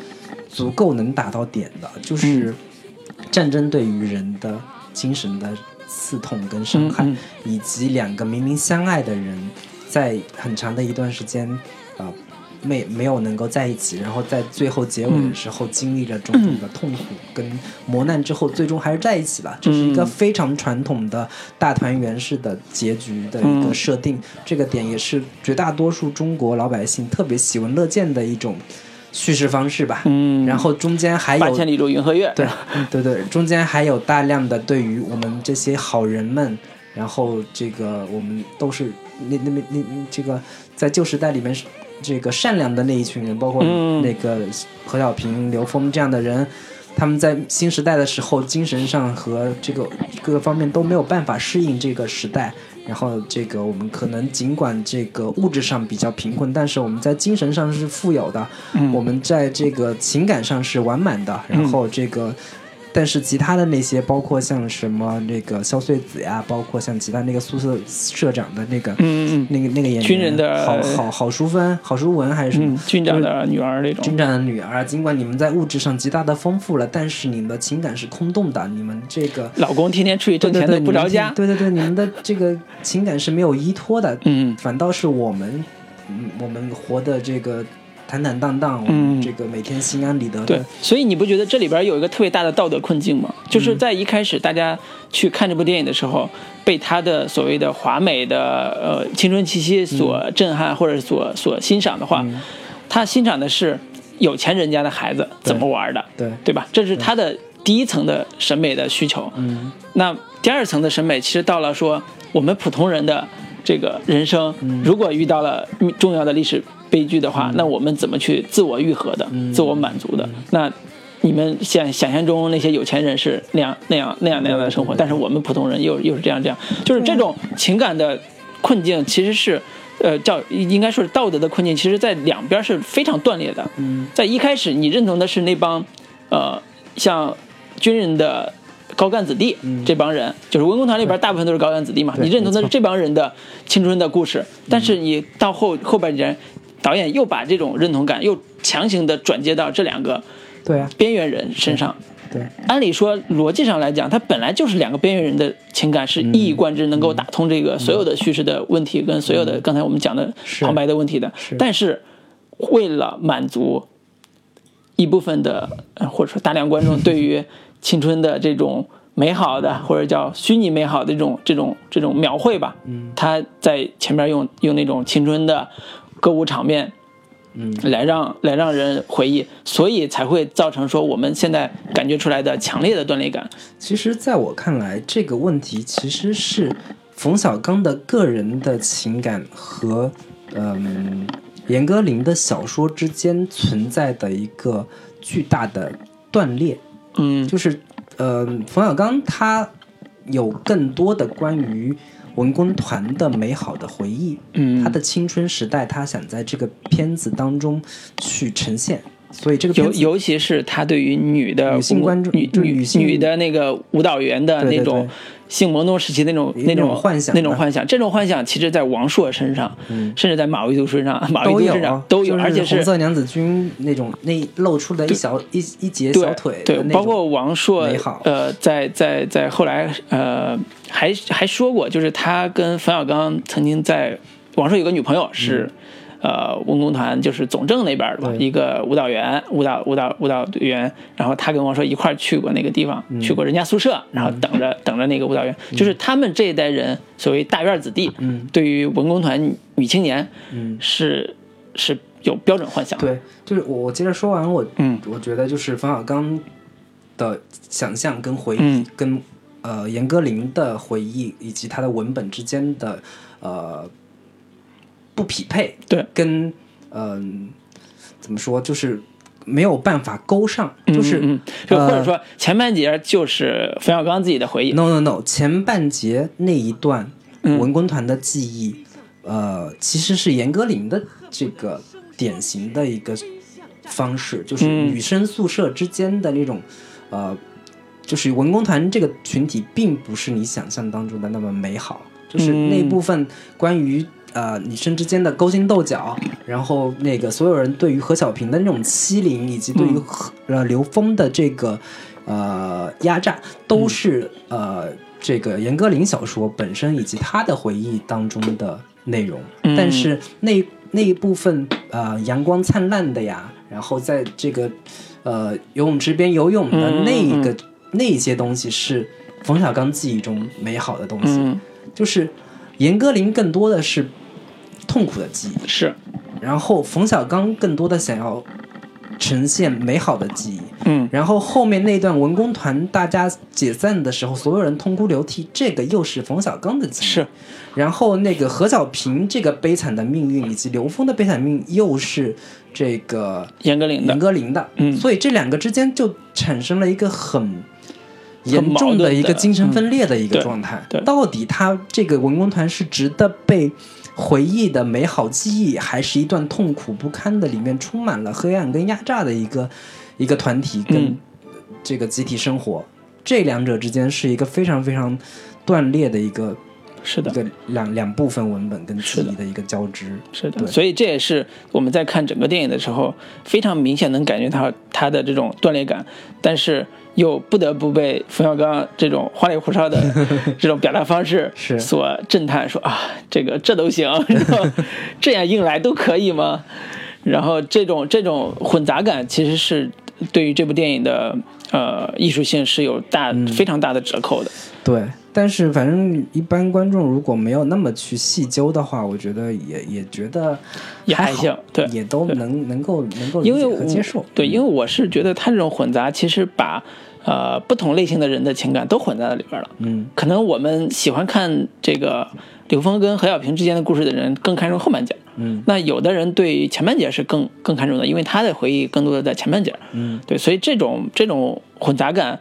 足够能打到点的。就是战争对于人的精神的刺痛跟伤害，以及两个明明相爱的人，在很长的一段时间啊。没没有能够在一起，然后在最后结尾的时候经历了种种的痛苦跟磨难之后，最终还是在一起了。这是一个非常传统的大团圆式的结局的一个设定，这个点也是绝大多数中国老百姓特别喜闻乐见的一种叙事方式吧。嗯，然后中间还有八千里路云和月，对对对，中间还有大量的对于我们这些好人们，然后这个我们都是那那那那这个在旧时代里面是。这个善良的那一群人，包括那个何小平、刘峰这样的人，他们在新时代的时候，精神上和这个各个方面都没有办法适应这个时代。然后，这个我们可能尽管这个物质上比较贫困，但是我们在精神上是富有的，我们在这个情感上是完满的。然后这个。但是其他的那些，包括像什么那个萧穗子呀，包括像其他那个宿舍社长的那个，嗯嗯，那个那个演员，军人的好好好淑芬、好淑文还是什么军长的女儿那种，军长的女儿。尽管你们在物质上极大的丰富了，但是你们的情感是空洞的。你们这个老公天天出去挣钱都不着家，对对对，你们的这个情感是没有依托的。嗯，反倒是我们，嗯，我们活的这个。坦坦荡荡，嗯这个每天心安理得的。对，所以你不觉得这里边有一个特别大的道德困境吗？就是在一开始大家去看这部电影的时候，被他的所谓的华美的呃青春气息所震撼，或者所所欣赏的话，他欣赏的是有钱人家的孩子怎么玩的，对对吧？这是他的第一层的审美的需求。嗯那第二层的审美，其实到了说我们普通人的这个人生，如果遇到了重要的历史悲剧的话，那我们怎么去自我愈合的、自我满足的？那你们想想象中那些有钱人是那样那样那样那样的生活，但是我们普通人又又是这样这样，就是这种情感的困境，其实是。呃，叫应该说是道德的困境，其实在两边是非常断裂的。嗯在一开始，你认同的是那帮，呃，像军人的高干子弟、这帮人，就是文工团里边大部分都是高干子弟嘛，你认同的是这帮人的青春的故事，但是你到后后半截，导演又把这种认同感又强行的转接到这两个对啊，边缘人身上。对，按理说，逻辑上来讲，它本来就是两个边缘人的情感是一以贯之，能够打通这个所有的叙事的问题跟所有的刚才我们讲的旁白的问题的。但是，为了满足一部分的呃或者说大量观众对于青春的这种美好的或者叫虚拟美好的这种这种这种描绘吧，嗯，他在前面用用那种青春的歌舞场面。嗯，来让来让人回忆，所以才会造成说我们现在感觉出来的强烈的断裂感。其实在我看来，这个问题其实是冯小刚的个人的情感和嗯严歌苓的小说之间存在的一个巨大的断裂。嗯。就是呃，冯小刚他有更多的关于文工团的美好的回忆，嗯，他的青春时代，他想在这个片子当中去呈现，所以这个尤尤其是他对于女的女性观众女女女的那个舞蹈员的那种对性朦胧时期那种那种种幻想那种幻想，这种幻想其实在王朔身上，嗯。甚至在马未都身上，马未都身上都有，就是而且是红色娘子军那种那露出的一小一一截小腿的对，包括王朔呃，在在在后来呃还还说过，就是他跟冯小刚曾经在王朔有个女朋友是。呃，文工团就是总政那边的吧，一个舞蹈员、舞蹈舞蹈舞蹈队员，然后他跟我说一块儿去过那个地方，嗯去过人家宿舍，然后等着、等着那个舞蹈员，就是他们这一代人所谓大院子弟，嗯对于文工团女女青年嗯是是有标准幻想，对，就是我我接着说完，我嗯我觉得就是冯小刚的想象跟回忆，嗯跟呃严歌苓的回忆以及他的文本之间的呃不匹配，对，跟嗯、怎么说，就是没有办法勾上，嗯就是、嗯，嗯。就或者呃说前半截就是冯小刚自己的回忆，no no no，前半节那一段嗯。文工团的记忆，呃，其实是严歌苓的这个典型的一个方式，就是嗯。女生宿舍之间的那种，呃，就是文工团这个群体并不是你想象当中的那么美好，就是嗯。那部分关于。呃，女生之间的勾心斗角，然后那个所有人对于何小平的那种欺凌，以及对于嗯何呃刘峰的这个呃压榨，都是、呃这个严歌苓小说本身以及他的回忆当中的内容。嗯。但是那那一部分呃阳光灿烂的呀，然后在这个呃游泳池边游泳的那一个、那一些东西是冯小刚记忆中美好的东西，嗯，就是严歌苓更多的是痛苦的记忆。是，然后冯小刚更多的想要呈现美好的记忆，嗯。然后后面那段文工团大家解散的时候，所有人痛哭流涕，这个又是冯小刚的记忆。是，然后那个何小平这个悲惨的命运，以及刘峰的悲惨命运，又是这个严歌苓的。严，歌苓的，嗯。所以这两个之间就产生了一个很很严重的一个精神分裂的一个状态。对。到底他这个文工团是值得被回忆的美好记忆，还是一段痛苦不堪的里面充满了黑暗跟压榨的一个一个团体跟嗯这个集体生活？这两者之间是一个非常非常断裂的一个是的一。个两两部分文本跟记忆的一个交织。是的，所以这也是我们在看整个电影的时候，非常明显能感觉到它的这种断裂感，但是又不得不被冯小刚这种花里胡哨的 这种表达方式是所震撼，说啊，这个这都行，这样硬来都可以吗？然后这种这种混杂感其实是对于这部电影的呃艺术性是有大、非常大的折扣的。对，但是反正一般观众如果没有那么去细究的话，我觉得也也觉得也还行对也都能能够能够理解因为和接受。对，因为我是觉得他这种混杂其实把呃不同类型的人的情感都混在了里边了。嗯可能我们喜欢看这个刘峰跟何小平之间的故事的人更看重后半截儿，嗯那有的人对前半截是更更看重的，因为他的回忆更多的在前半截儿。嗯，对，所以这种这种混杂感，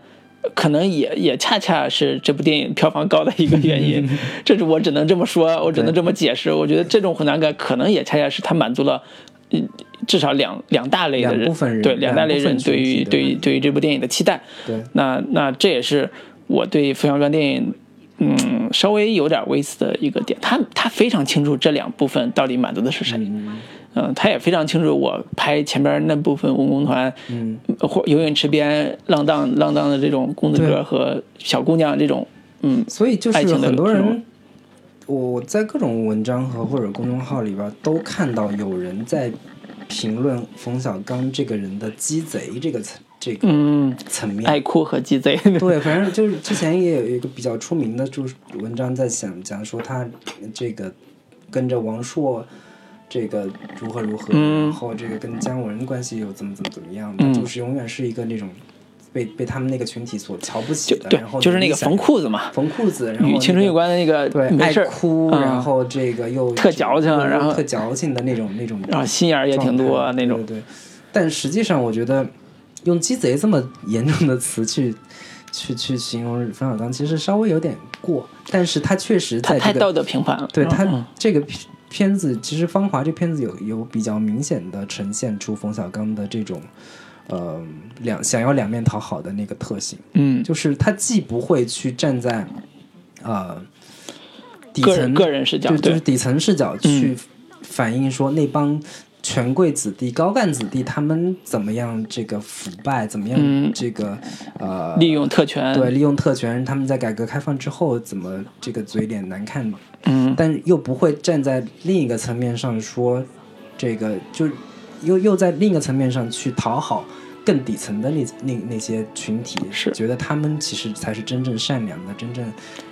可能也也恰恰是这部电影票房高的一个原因。这是我只能这么说，我只能这么解释。我觉得这种混杂感可能也恰恰是他满足了，嗯，至少两两大类的人，对两大类人对于对于对于这部电影的期待。对，那那这也是我对冯小刚电影，嗯，稍微有点微词的一个点。他他非常清楚这两部分到底满足的是谁，嗯、他也非常清楚我拍前边那部分文工团，嗯，或游泳池边浪荡浪荡的这种公子哥和小姑娘这种，嗯，所以就是很多人，我在各种文章和或者公众号里边都看到有人在评论冯小刚这个人的鸡贼这个层这个嗯，层面。爱哭和鸡贼，对，反正就是之前也有一个比较出名的，就是文章在讲讲说他这个跟着王朔这个如何如何，嗯然后这个跟姜文关系又怎么怎么怎么样，嗯就是永远是一个那种被被他们那个群体所瞧不起的，对然后，就是那个缝裤子嘛，缝裤子，然后与青春有关的那个对，爱没事儿，哭，嗯然后这个又特矫情然后特矫情的那种那种，然后心眼儿也挺多啊那种，对对对。但实际上，我觉得用“鸡贼”这么严重的词去去去形容冯小刚，其实稍微有点过。但是他确实他太道在这个道德评判了，对他嗯这个片片子，其实《芳华》这片子有有比较明显的呈现出冯小刚的这种呃两想要两面讨好的那个特性。嗯，就是他既不会去站在呃底个人层个人视角就就是底层视角去反映说那帮权贵子弟、高干子弟他们怎么样这个腐败，怎么样嗯。这个、呃利用特权，对利用特权，他们在改革开放之后怎么这个嘴脸难看，嗯，但又不会站在另一个层面上说这个就又又在另一个层面上去讨好更底层的那那那些群体，是觉得他们其实才是真正善良的、真正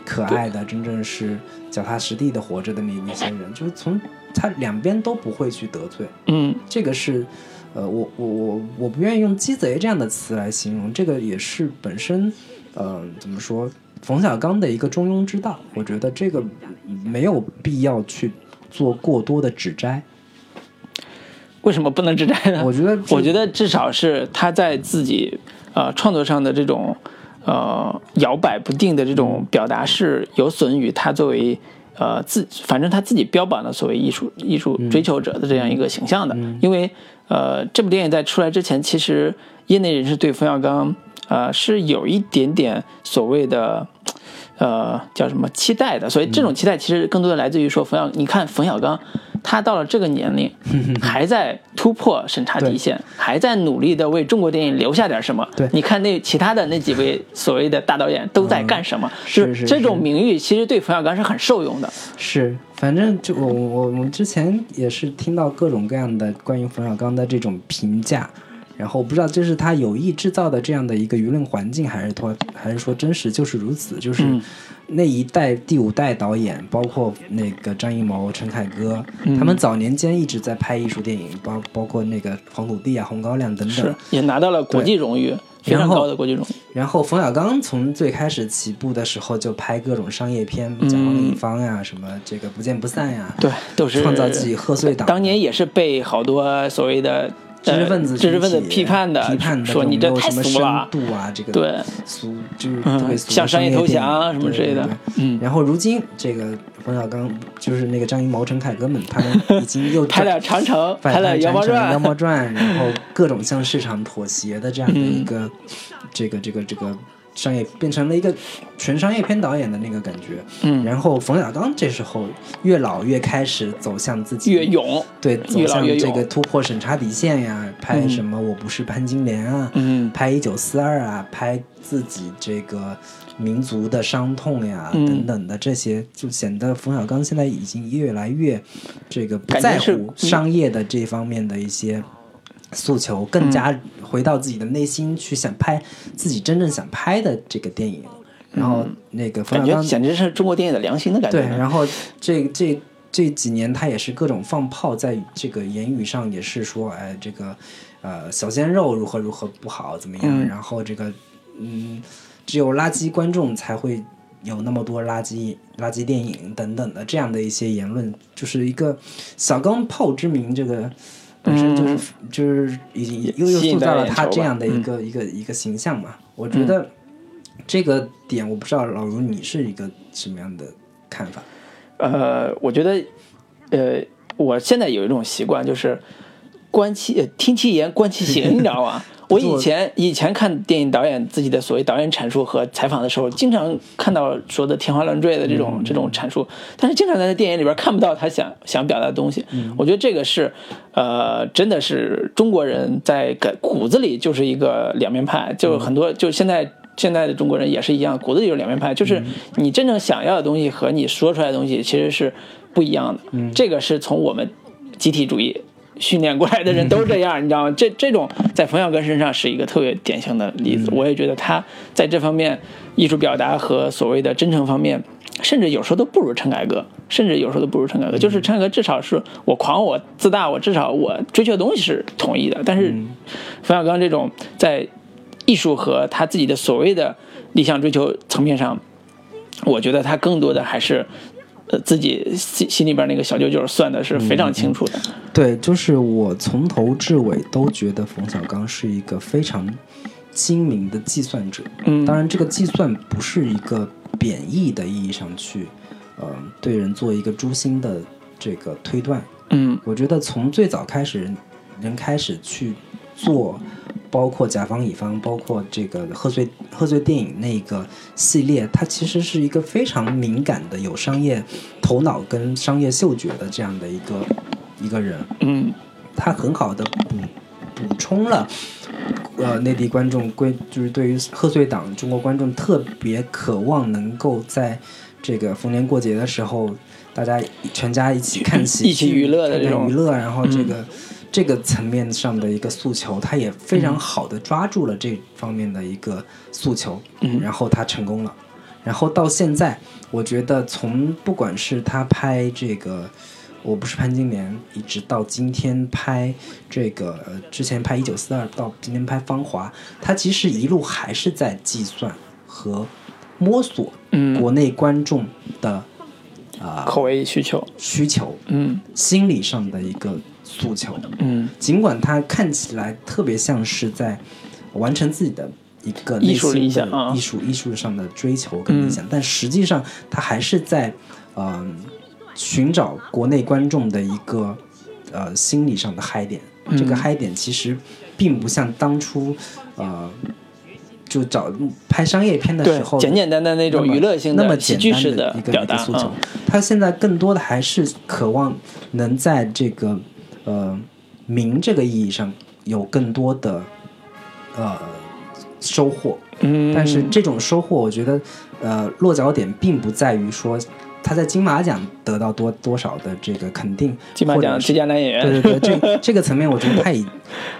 可爱的、真正是脚踏实地的活着的那那些人，就是从他两边都不会去得罪，嗯这个是。呃，我我我我不愿意用“鸡贼”这样的词来形容，这个也是本身，呃，怎么说，冯小刚的一个中庸之道。我觉得这个没有必要去做过多的指摘。为什么不能指摘呢？我觉得，我觉得至少是他在自己呃创作上的这种呃摇摆不定的这种表达是有损于他作为呃自反正他自己标榜的所谓艺术艺术追求者的这样一个形象的，因为呃这部电影在出来之前，其实业内人士对冯小刚呃是有一点点所谓的。呃，叫什么期待的？所以这种期待其实更多的来自于说冯小，你看冯小刚，他到了这个年龄，还在突破审查底线，还在努力的为中国电影留下点什么。对你看那其他的那几位所谓的大导演都在干什么？是就是这种名誉其实对冯小刚是很受用的。是，反正就我我我们之前也是听到各种各样的关于冯小刚的这种评价，然后我不知道这是他有意制造的这样的一个舆论环境，还是说还是说真实就是如此，就是嗯那一代第五代导演，包括那个张艺谋、陈凯歌，嗯他们早年间一直在拍艺术电影，包包括那个黄土地啊、红高粱等是等。，也拿到了国际荣誉，非常高的国际荣誉。然后冯小刚从最开始起步的时候就拍各种商业片，嗯甲方乙方呀，什么这个不见不散呀，对，都是创造自己贺岁档。当年也是被好多所谓的知识分子、呃、知识分子批判的，批判的说你这太种没有什么俗了。深度啊，这个对，俗就是特别嗯，俗的向商业投降什么之类的。嗯，然后如今这个冯小刚就是那个张艺谋、陈凯歌们，他们已经又 拍了长城，拍了《妖猫传妖》，猫传，然后各种向市场妥协的这样的嗯一个、这个这个这个商业，变成了一个纯商业片导演的那个感觉。嗯，然后冯小刚这时候越老越开始走向自己越勇，对，走向这个突破审查底线呀，拍嗯。什么我不是潘金莲啊，嗯。拍一九四二啊，拍自己这个民族的伤痛呀、嗯。等等的这些，就显得冯小刚现在已经越来越这个不在乎商业的这方面的一些诉求，更加回到自己的内心去想拍自己真正想拍的这个电影。然后那个冯感觉小刚简直是中国电影的良心的感觉对，然后这这这几年他也是各种放炮，在这个言语上也是说，哎，这个呃小鲜肉如何如何不好怎么样，嗯然后这个嗯，只有垃圾观众才会有那么多垃圾垃圾电影等等的这样的一些言论，就是一个小钢炮之名，这个。本身就是、就是已经又又塑造了他这样的一嗯。个、一个一个形象嘛，我觉得这个点我不知道老卢你是一个什么样的看法？呃，我觉得，呃，我现在有一种习惯，就是观其呃听其言，观其行，你知道吗？我以前以前看电影导演自己的所谓导演阐述和采访的时候，经常看到说的天花乱坠的这种、这种阐述，但是经常在电影里边看不到他想想表达的东西。我觉得这个是，呃，真的是中国人在骨骨子里就是一个两面派，就很多就现在。现在的中国人也是一样，骨子里有两面派，就是你真正想要的东西和你说出来的东西其实是不一样的。这个是从我们集体主义训练过来的人都这样，你知道吗？这这种在冯小刚身上是一个特别典型的例子。我也觉得他在这方面艺术表达和所谓的真诚方面，甚至有时候都不如陈凯歌，甚至有时候都不如陈凯歌。就是陈凯歌至少是我狂我自大，我至少我追求的东西是统一的，但是冯小刚这种在艺术和他自己的所谓的理想追求层面上，我觉得他更多的还是。呃，自己心心里边那个小九九算的是非常清楚的。对，就是我从头至尾都觉得冯小刚是一个非常精明的计算者。嗯，当然，这个计算不是一个贬义的意义上去，呃，对人做一个诛心的这个推断。嗯我觉得从最早开始人，人开始去做，包括甲方乙方，包括这个贺岁贺岁电影那个系列，它其实是一个非常敏感的、有商业头脑跟商业嗅觉的这样的一个一个人。嗯他很好的补补充了，呃，内地观众归就是对于贺岁档中国观众特别渴望能够在这个逢年过节的时候，大家全家一起看喜剧、一起娱乐的看这种娱乐，然后这个、这个层面上的一个诉求，他也非常好的抓住了这方面的一个诉求，嗯然后他成功了。然后到现在，我觉得从不管是他拍这个。我不是潘金莲，一直到今天拍这个，呃，之前拍一九四二，到今天拍芳华，他其实一路还是在计算和摸索嗯，国内观众的啊、口味需求。需求，嗯心理上的一个诉求。嗯尽管他看起来特别像是在完成自己的一个艺术理想啊艺术艺术上的追求跟理想，但实际上他还是在嗯、寻找国内观众的一个呃心理上的嗨点。这个嗯嗨点其实并不像当初呃就找拍商业片的时候，简简单单那种娱乐性的那么简单的一个诉求啊。他现在更多的还是渴望能在这个呃名这个意义上有更多的呃收获，嗯，但是这种收获，我觉得呃落脚点并不在于说他在金马奖得到多多少的这个肯定，金马奖最佳男演员。对对对，这 这个层面，我觉得他已，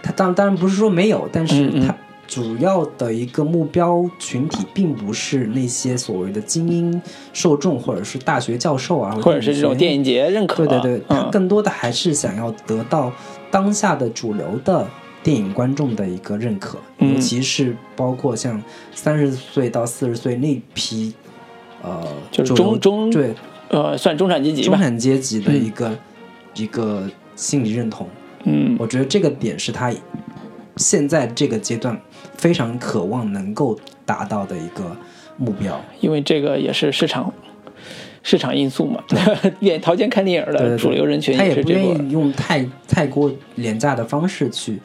他当当然不是说没有，但是他主要的一个目标群体，并不是那些所谓的精英受众，或者是大学教授啊，或者是这种电影影节认可，对对对，他嗯更多的还是想要得到当下的主流的电影观众的一个认可，嗯。尤其是包括像三十岁到四十岁那批，呃，就是中中对。呃，算中产阶级。中产阶级的一个、一个心理认同。嗯。我觉得这个点是他现在这个阶段非常渴望能够达到的一个目标。因为这个也是市场市场因素嘛，愿掏钱看电影的主流人群他也不是这波。愿意用太太过廉价的方式去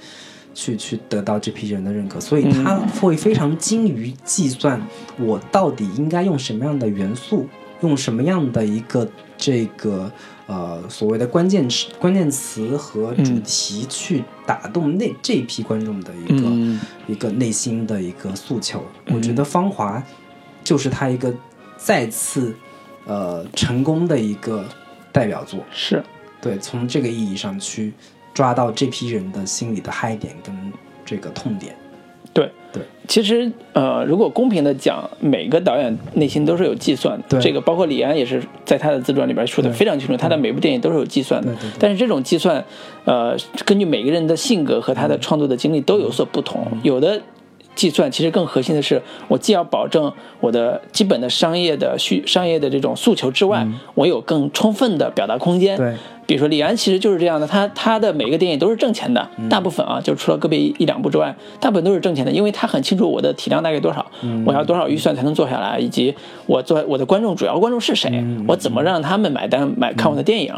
去去得到这批人的认可，所以他会非常精于计算我到底应该用什么样的元素，用什么样的一个这个呃所谓的关键词、关键词和主题去打动那这批观众的一个、嗯一个内心的一个诉求。我觉得《芳华》就是他一个再次呃成功的一个代表作。是。对，从这个意义上去抓到这批人的心里的嗨点跟这个痛点。对对，其实呃，如果公平的讲，每个导演内心都是有计算这个包括李安也是在他的自传里边说的非常清楚，他的每部电影都是有计算的。对对对。但是这种计算，呃，根据每个人的性格和他的创作的经历都有所不同。嗯。有的计算其实更核心的是，我既要保证我的基本的商业的需商业的这种诉求之外，我有更充分的表达空间。比如说李安其实就是这样的，他他的每个电影都是挣钱的，嗯大部分啊，就除了个别一一两部之外，大部分都是挣钱的，因为他很清楚我的体量大概多少，嗯我要多少预算才能做下来，以及我做我的观众主要观众是谁，嗯我怎么让他们买单买看我的电影。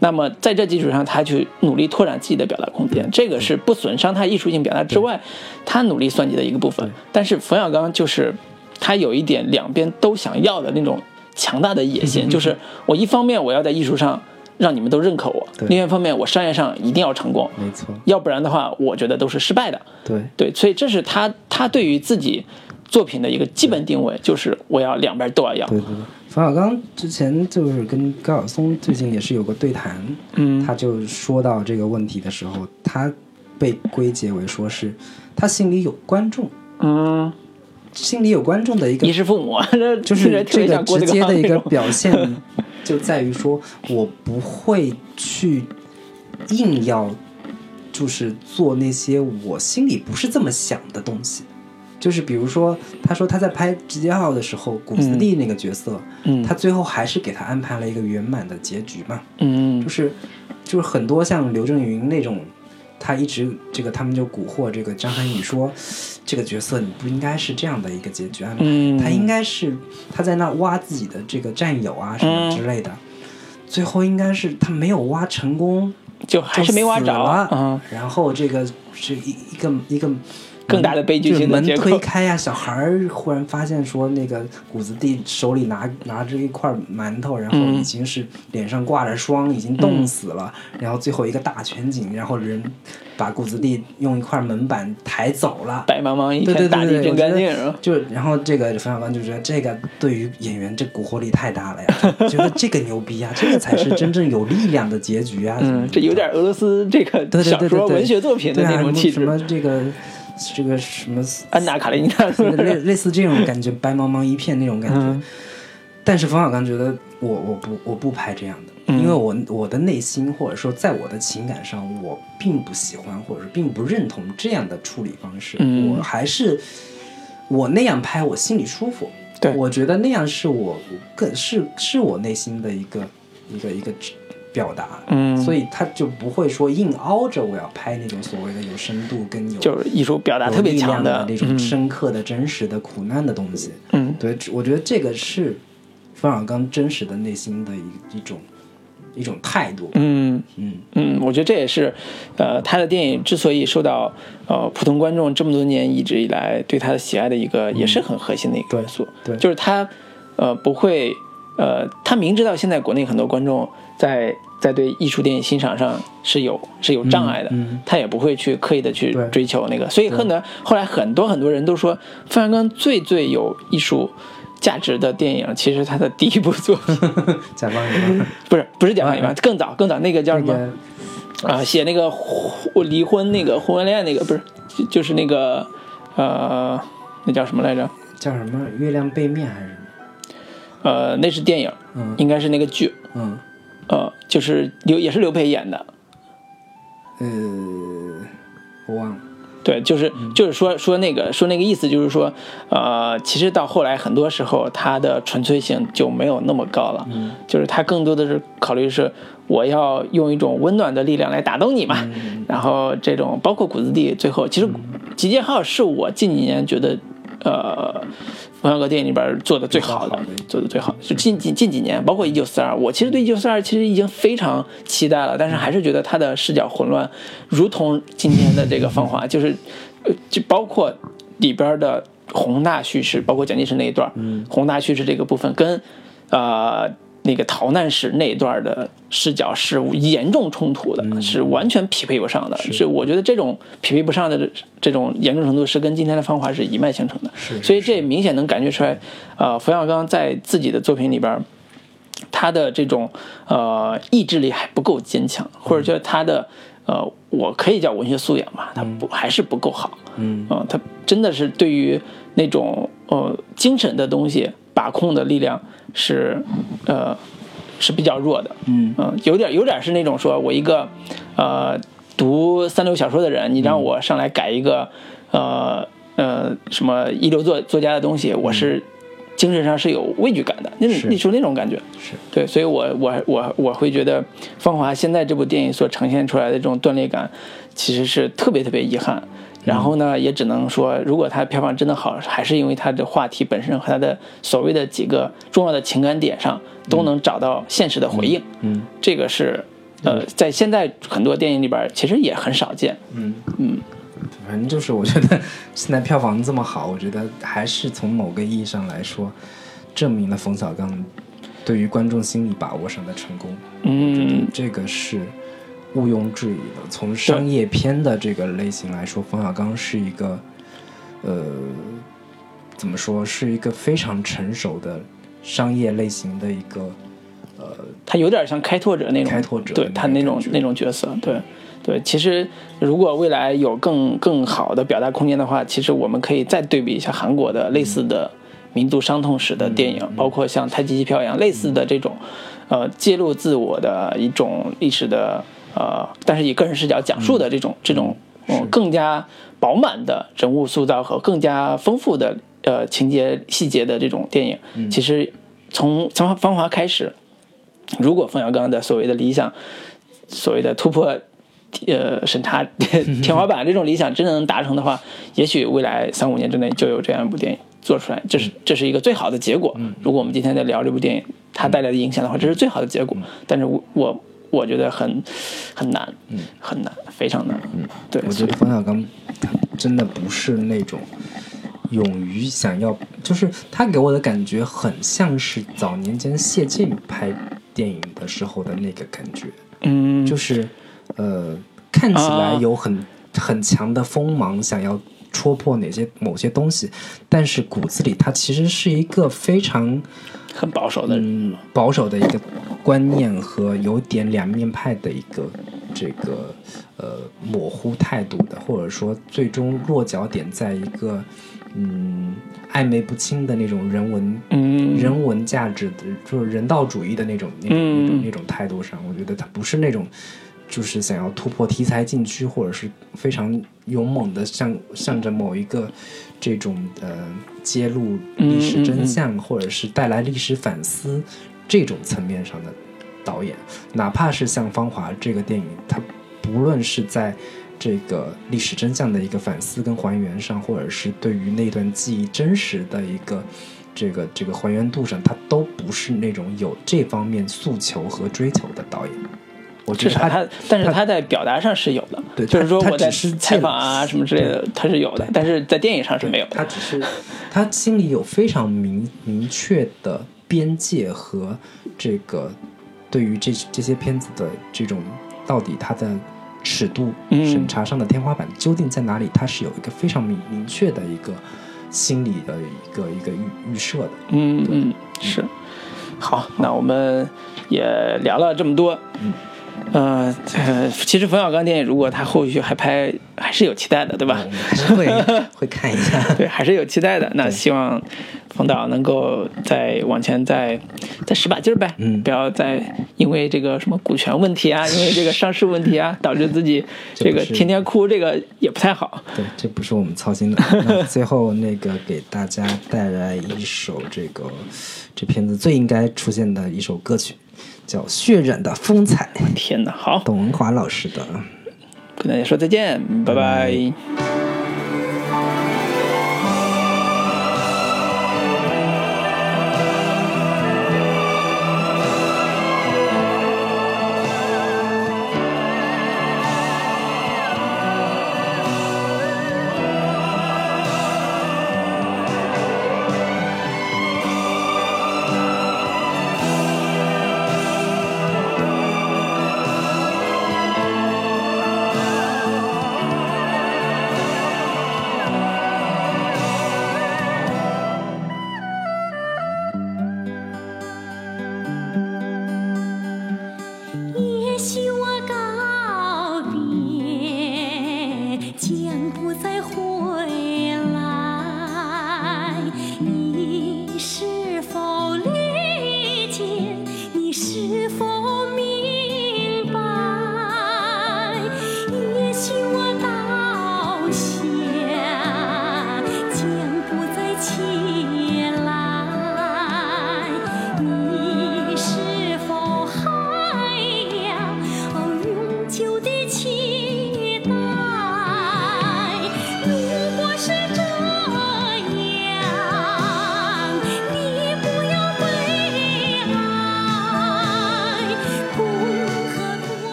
那么在这基础上，他去努力拓展自己的表达空间，这个是不损伤他艺术性表达之外，他努力算计的一个部分。但是冯小刚就是他有一点两边都想要的那种强大的野心，就是我一方面我要在艺术上让你们都认可我，另外一方面我商业上一定要成功，没错，要不然的话，我觉得都是失败的。对，对，所以这是他他对于自己作品的一个基本定位，就是我要两边都要要。对对对。冯小刚之前就是跟高晓松最近也是有个对谈，嗯。他就说到这个问题的时候，他被归结为说是他心里有观众，嗯，心里有观众的一个你是父母，就是这个直接的一个表现，就在于说我不会去硬要，就是做那些我心里不是这么想的东西。就是比如说，他说他在拍《集结号》的时候，古斯蒂那个角色，嗯他最后还是给他安排了一个圆满的结局嘛。嗯就是就是很多像刘震云那种，他一直这个他们就蛊惑这个张涵予说，这个角色你不应该是这样的一个结局安排，嗯。他应该是他在那挖自己的这个战友啊什么之类的，最后应该是他没有挖成功，就还是没挖着。嗯，然后这个是一一个一个。更大的悲剧就是门性的结构推开呀、小孩儿忽然发现说，那个谷子地手里拿拿着一块馒头，然后嗯已经是脸上挂着霜，已经冻死了。然后最后一个大全景，然后人把谷子地用一块门板抬走了。白茫茫一片，大地真干净？就然后这个冯小刚就觉得这个对于演员这蛊惑力太大了呀，觉得这个牛逼啊，这个才是真正有力量的结局啊。嗯，这有点俄罗斯这个对对小对对对说文学作品的那种气质什。么这个这个什么安娜卡列尼娜类类似这种感觉，白茫茫一片那种感觉。嗯但是冯小刚觉得我我不我不拍这样的，嗯因为我我的内心或者说在我的情感上，我并不喜欢或者是并不认同这样的处理方式。嗯我还是我那样拍，我心里舒服。对我觉得那样是我更是是我内心的一个一个一个表达。嗯所以他就不会说硬凹着我要拍那种所谓的有深度跟有就是艺术表达特别强量的那种嗯深刻的、真实的、苦难的东西。嗯对，我觉得这个是冯小刚真实的内心的一一种一种态度。嗯嗯嗯，我觉得这也是，呃，他的电影之所以受到呃普通观众这么多年一直以来对他的喜爱的一个，也是很核心的一个元素。嗯对就是他呃不会呃，他明知道现在国内很多观众在在对艺术电影欣赏上是有是有障碍的，嗯嗯他也不会去刻意的去追求那个。所以很多后来很多很多人都说，冯小刚最最有艺术。价值的电影，其实他的第一部作品甲方乙方不是不是《甲方乙方》，更早更早那个叫什那么？个啊，写那个婚离婚那个婚外恋那个不是，就就是那个呃，那叫什么来着？叫什么月亮背面还是什么？呃，那是电影，嗯应该是那个剧，嗯呃，就是刘也是刘培演的，呃，我忘了。对，就是就是说说那个说那个意思，就是说，呃，其实到后来很多时候它的纯粹性就没有那么高了，就是它更多的是考虑是我要用一种温暖的力量来打动你嘛，然后这种包括谷子地最后，其实集结号是我近几年觉得。呃，冯小刚电影里边做的最好的，做的最好的，就近近近几年，包括《一九四二》，我其实对《一九四二》其实已经非常期待了，但是还是觉得他的视角混乱，如同今天的这个《芳华》，就是就包括里边的宏大叙事，包括蒋介石那一段，宏大叙事这个部分跟呃。那个逃难时那一段的视角是严重冲突的，是完全匹配不上的。是我觉得这种匹配不上的这种严重程度是跟今天的芳华是一脉相承的。是，所以这明显能感觉出来，呃，冯小刚在自己的作品里边，他的这种呃意志力还不够坚强，或者觉得他的呃，我可以叫文学素养吧，他不还是不够好。嗯，啊，他真的是对于那种呃精神的东西把控的力量。是，呃，是比较弱的，嗯。嗯，有点有点是那种说，我一个，呃，读三流小说的人，你让我上来改一个，呃呃，什么一流作作家的东西，我是精神上是有畏惧感的，那种你说那种感觉，是。对，所以我我我我会觉得《芳华》现在这部电影所呈现出来的这种断裂感，其实是特别特别遗憾。然后呢，也只能说，如果它票房真的好，还是因为它的话题本身和它的所谓的几个重要的情感点上都能找到现实的回应。嗯，这个是，呃，在现在很多电影里边其实也很少见。嗯嗯，反正就是我觉得 现在票房这么好，我觉得还是从某个意义上来说，证明了冯小刚对于观众心理把握上的成功。嗯，这个是。毋庸置疑的，从商业片的这个类型来说，冯小刚是一个，呃，怎么说，是一个非常成熟的商业类型的一个，呃，他有点像开拓者那种开拓者，对他那种那种角色，对对。其实，如果未来有更更好的表达空间的话，其实我们可以再对比一下韩国的类似的民族伤痛史的电影，包括像《太极旗飘扬》类似的这种，呃，揭露自我的一种历史的。呃，但是以个人视角讲述的这种这种，嗯，更加饱满的人物塑造和更加丰富的呃情节细节的这种电影，其实从从芳华开始，如果冯小刚的所谓的理想，所谓的突破呃审查 天花板这种理想真的能达成的话，也许未来三五年之内就有这样一部电影做出来，这是这是一个最好的结果。如果我们今天在聊这部电影它带来的影响的话，这是最好的结果。但是我我。我觉得很很难，嗯，很难，非常难，嗯，对。我觉得冯小刚他真的不是那种勇于想要，就是他给我的感觉很像是早年间谢晋拍电影的时候的那个感觉，嗯，就是呃，看起来有很很强的锋芒，想要戳破哪些某些东西，但是骨子里他其实是一个非常。很保守的，嗯，保守的一个观念和有点两面派的一个这个呃模糊态度的，或者说最终落脚点在一个嗯暧昧不清的那种人文嗯人文价值的，就是人道主义的那种那种那种态度上，我觉得他不是那种就是想要突破题材禁区，或者是非常勇猛的向向着某一个。这种呃揭露历史真相，或者是带来历史反思这种层面上的导演，哪怕是像《芳华》这个电影，它不论是在这个历史真相的一个反思跟还原上，或者是对于那段记忆真实的一个这个这个还原度上，它都不是那种有这方面诉求和追求的导演。我至少他，但是他在表达上是有的，对，就是说我在采访啊什么之类的，他是有的，但是在电影上是没有的。他只是他心里有非常明明确的边界和这个对于这这些片子的这种到底它的尺度审查上的天花板究竟在哪里，他是有一个非常明明确的一个心理的一个一个预预设的。嗯嗯，是。好，那我们也聊了这么多。嗯。呃，其实冯小刚电影如果他后续还拍，还是有期待的，对吧？还是会会看一下，对，还是有期待的。那希望冯导能够再往前再再使把劲儿呗，嗯，不要再因为这个什么股权问题啊，因为这个上市问题啊，导致自己这个天天哭，这个也不太好。对，这不是我们操心的。那 最后那个给大家带来一首这个这片子最应该出现的一首歌曲。叫《血染的风采》，天哪！好，董文华老师的，跟大家说再见，拜拜。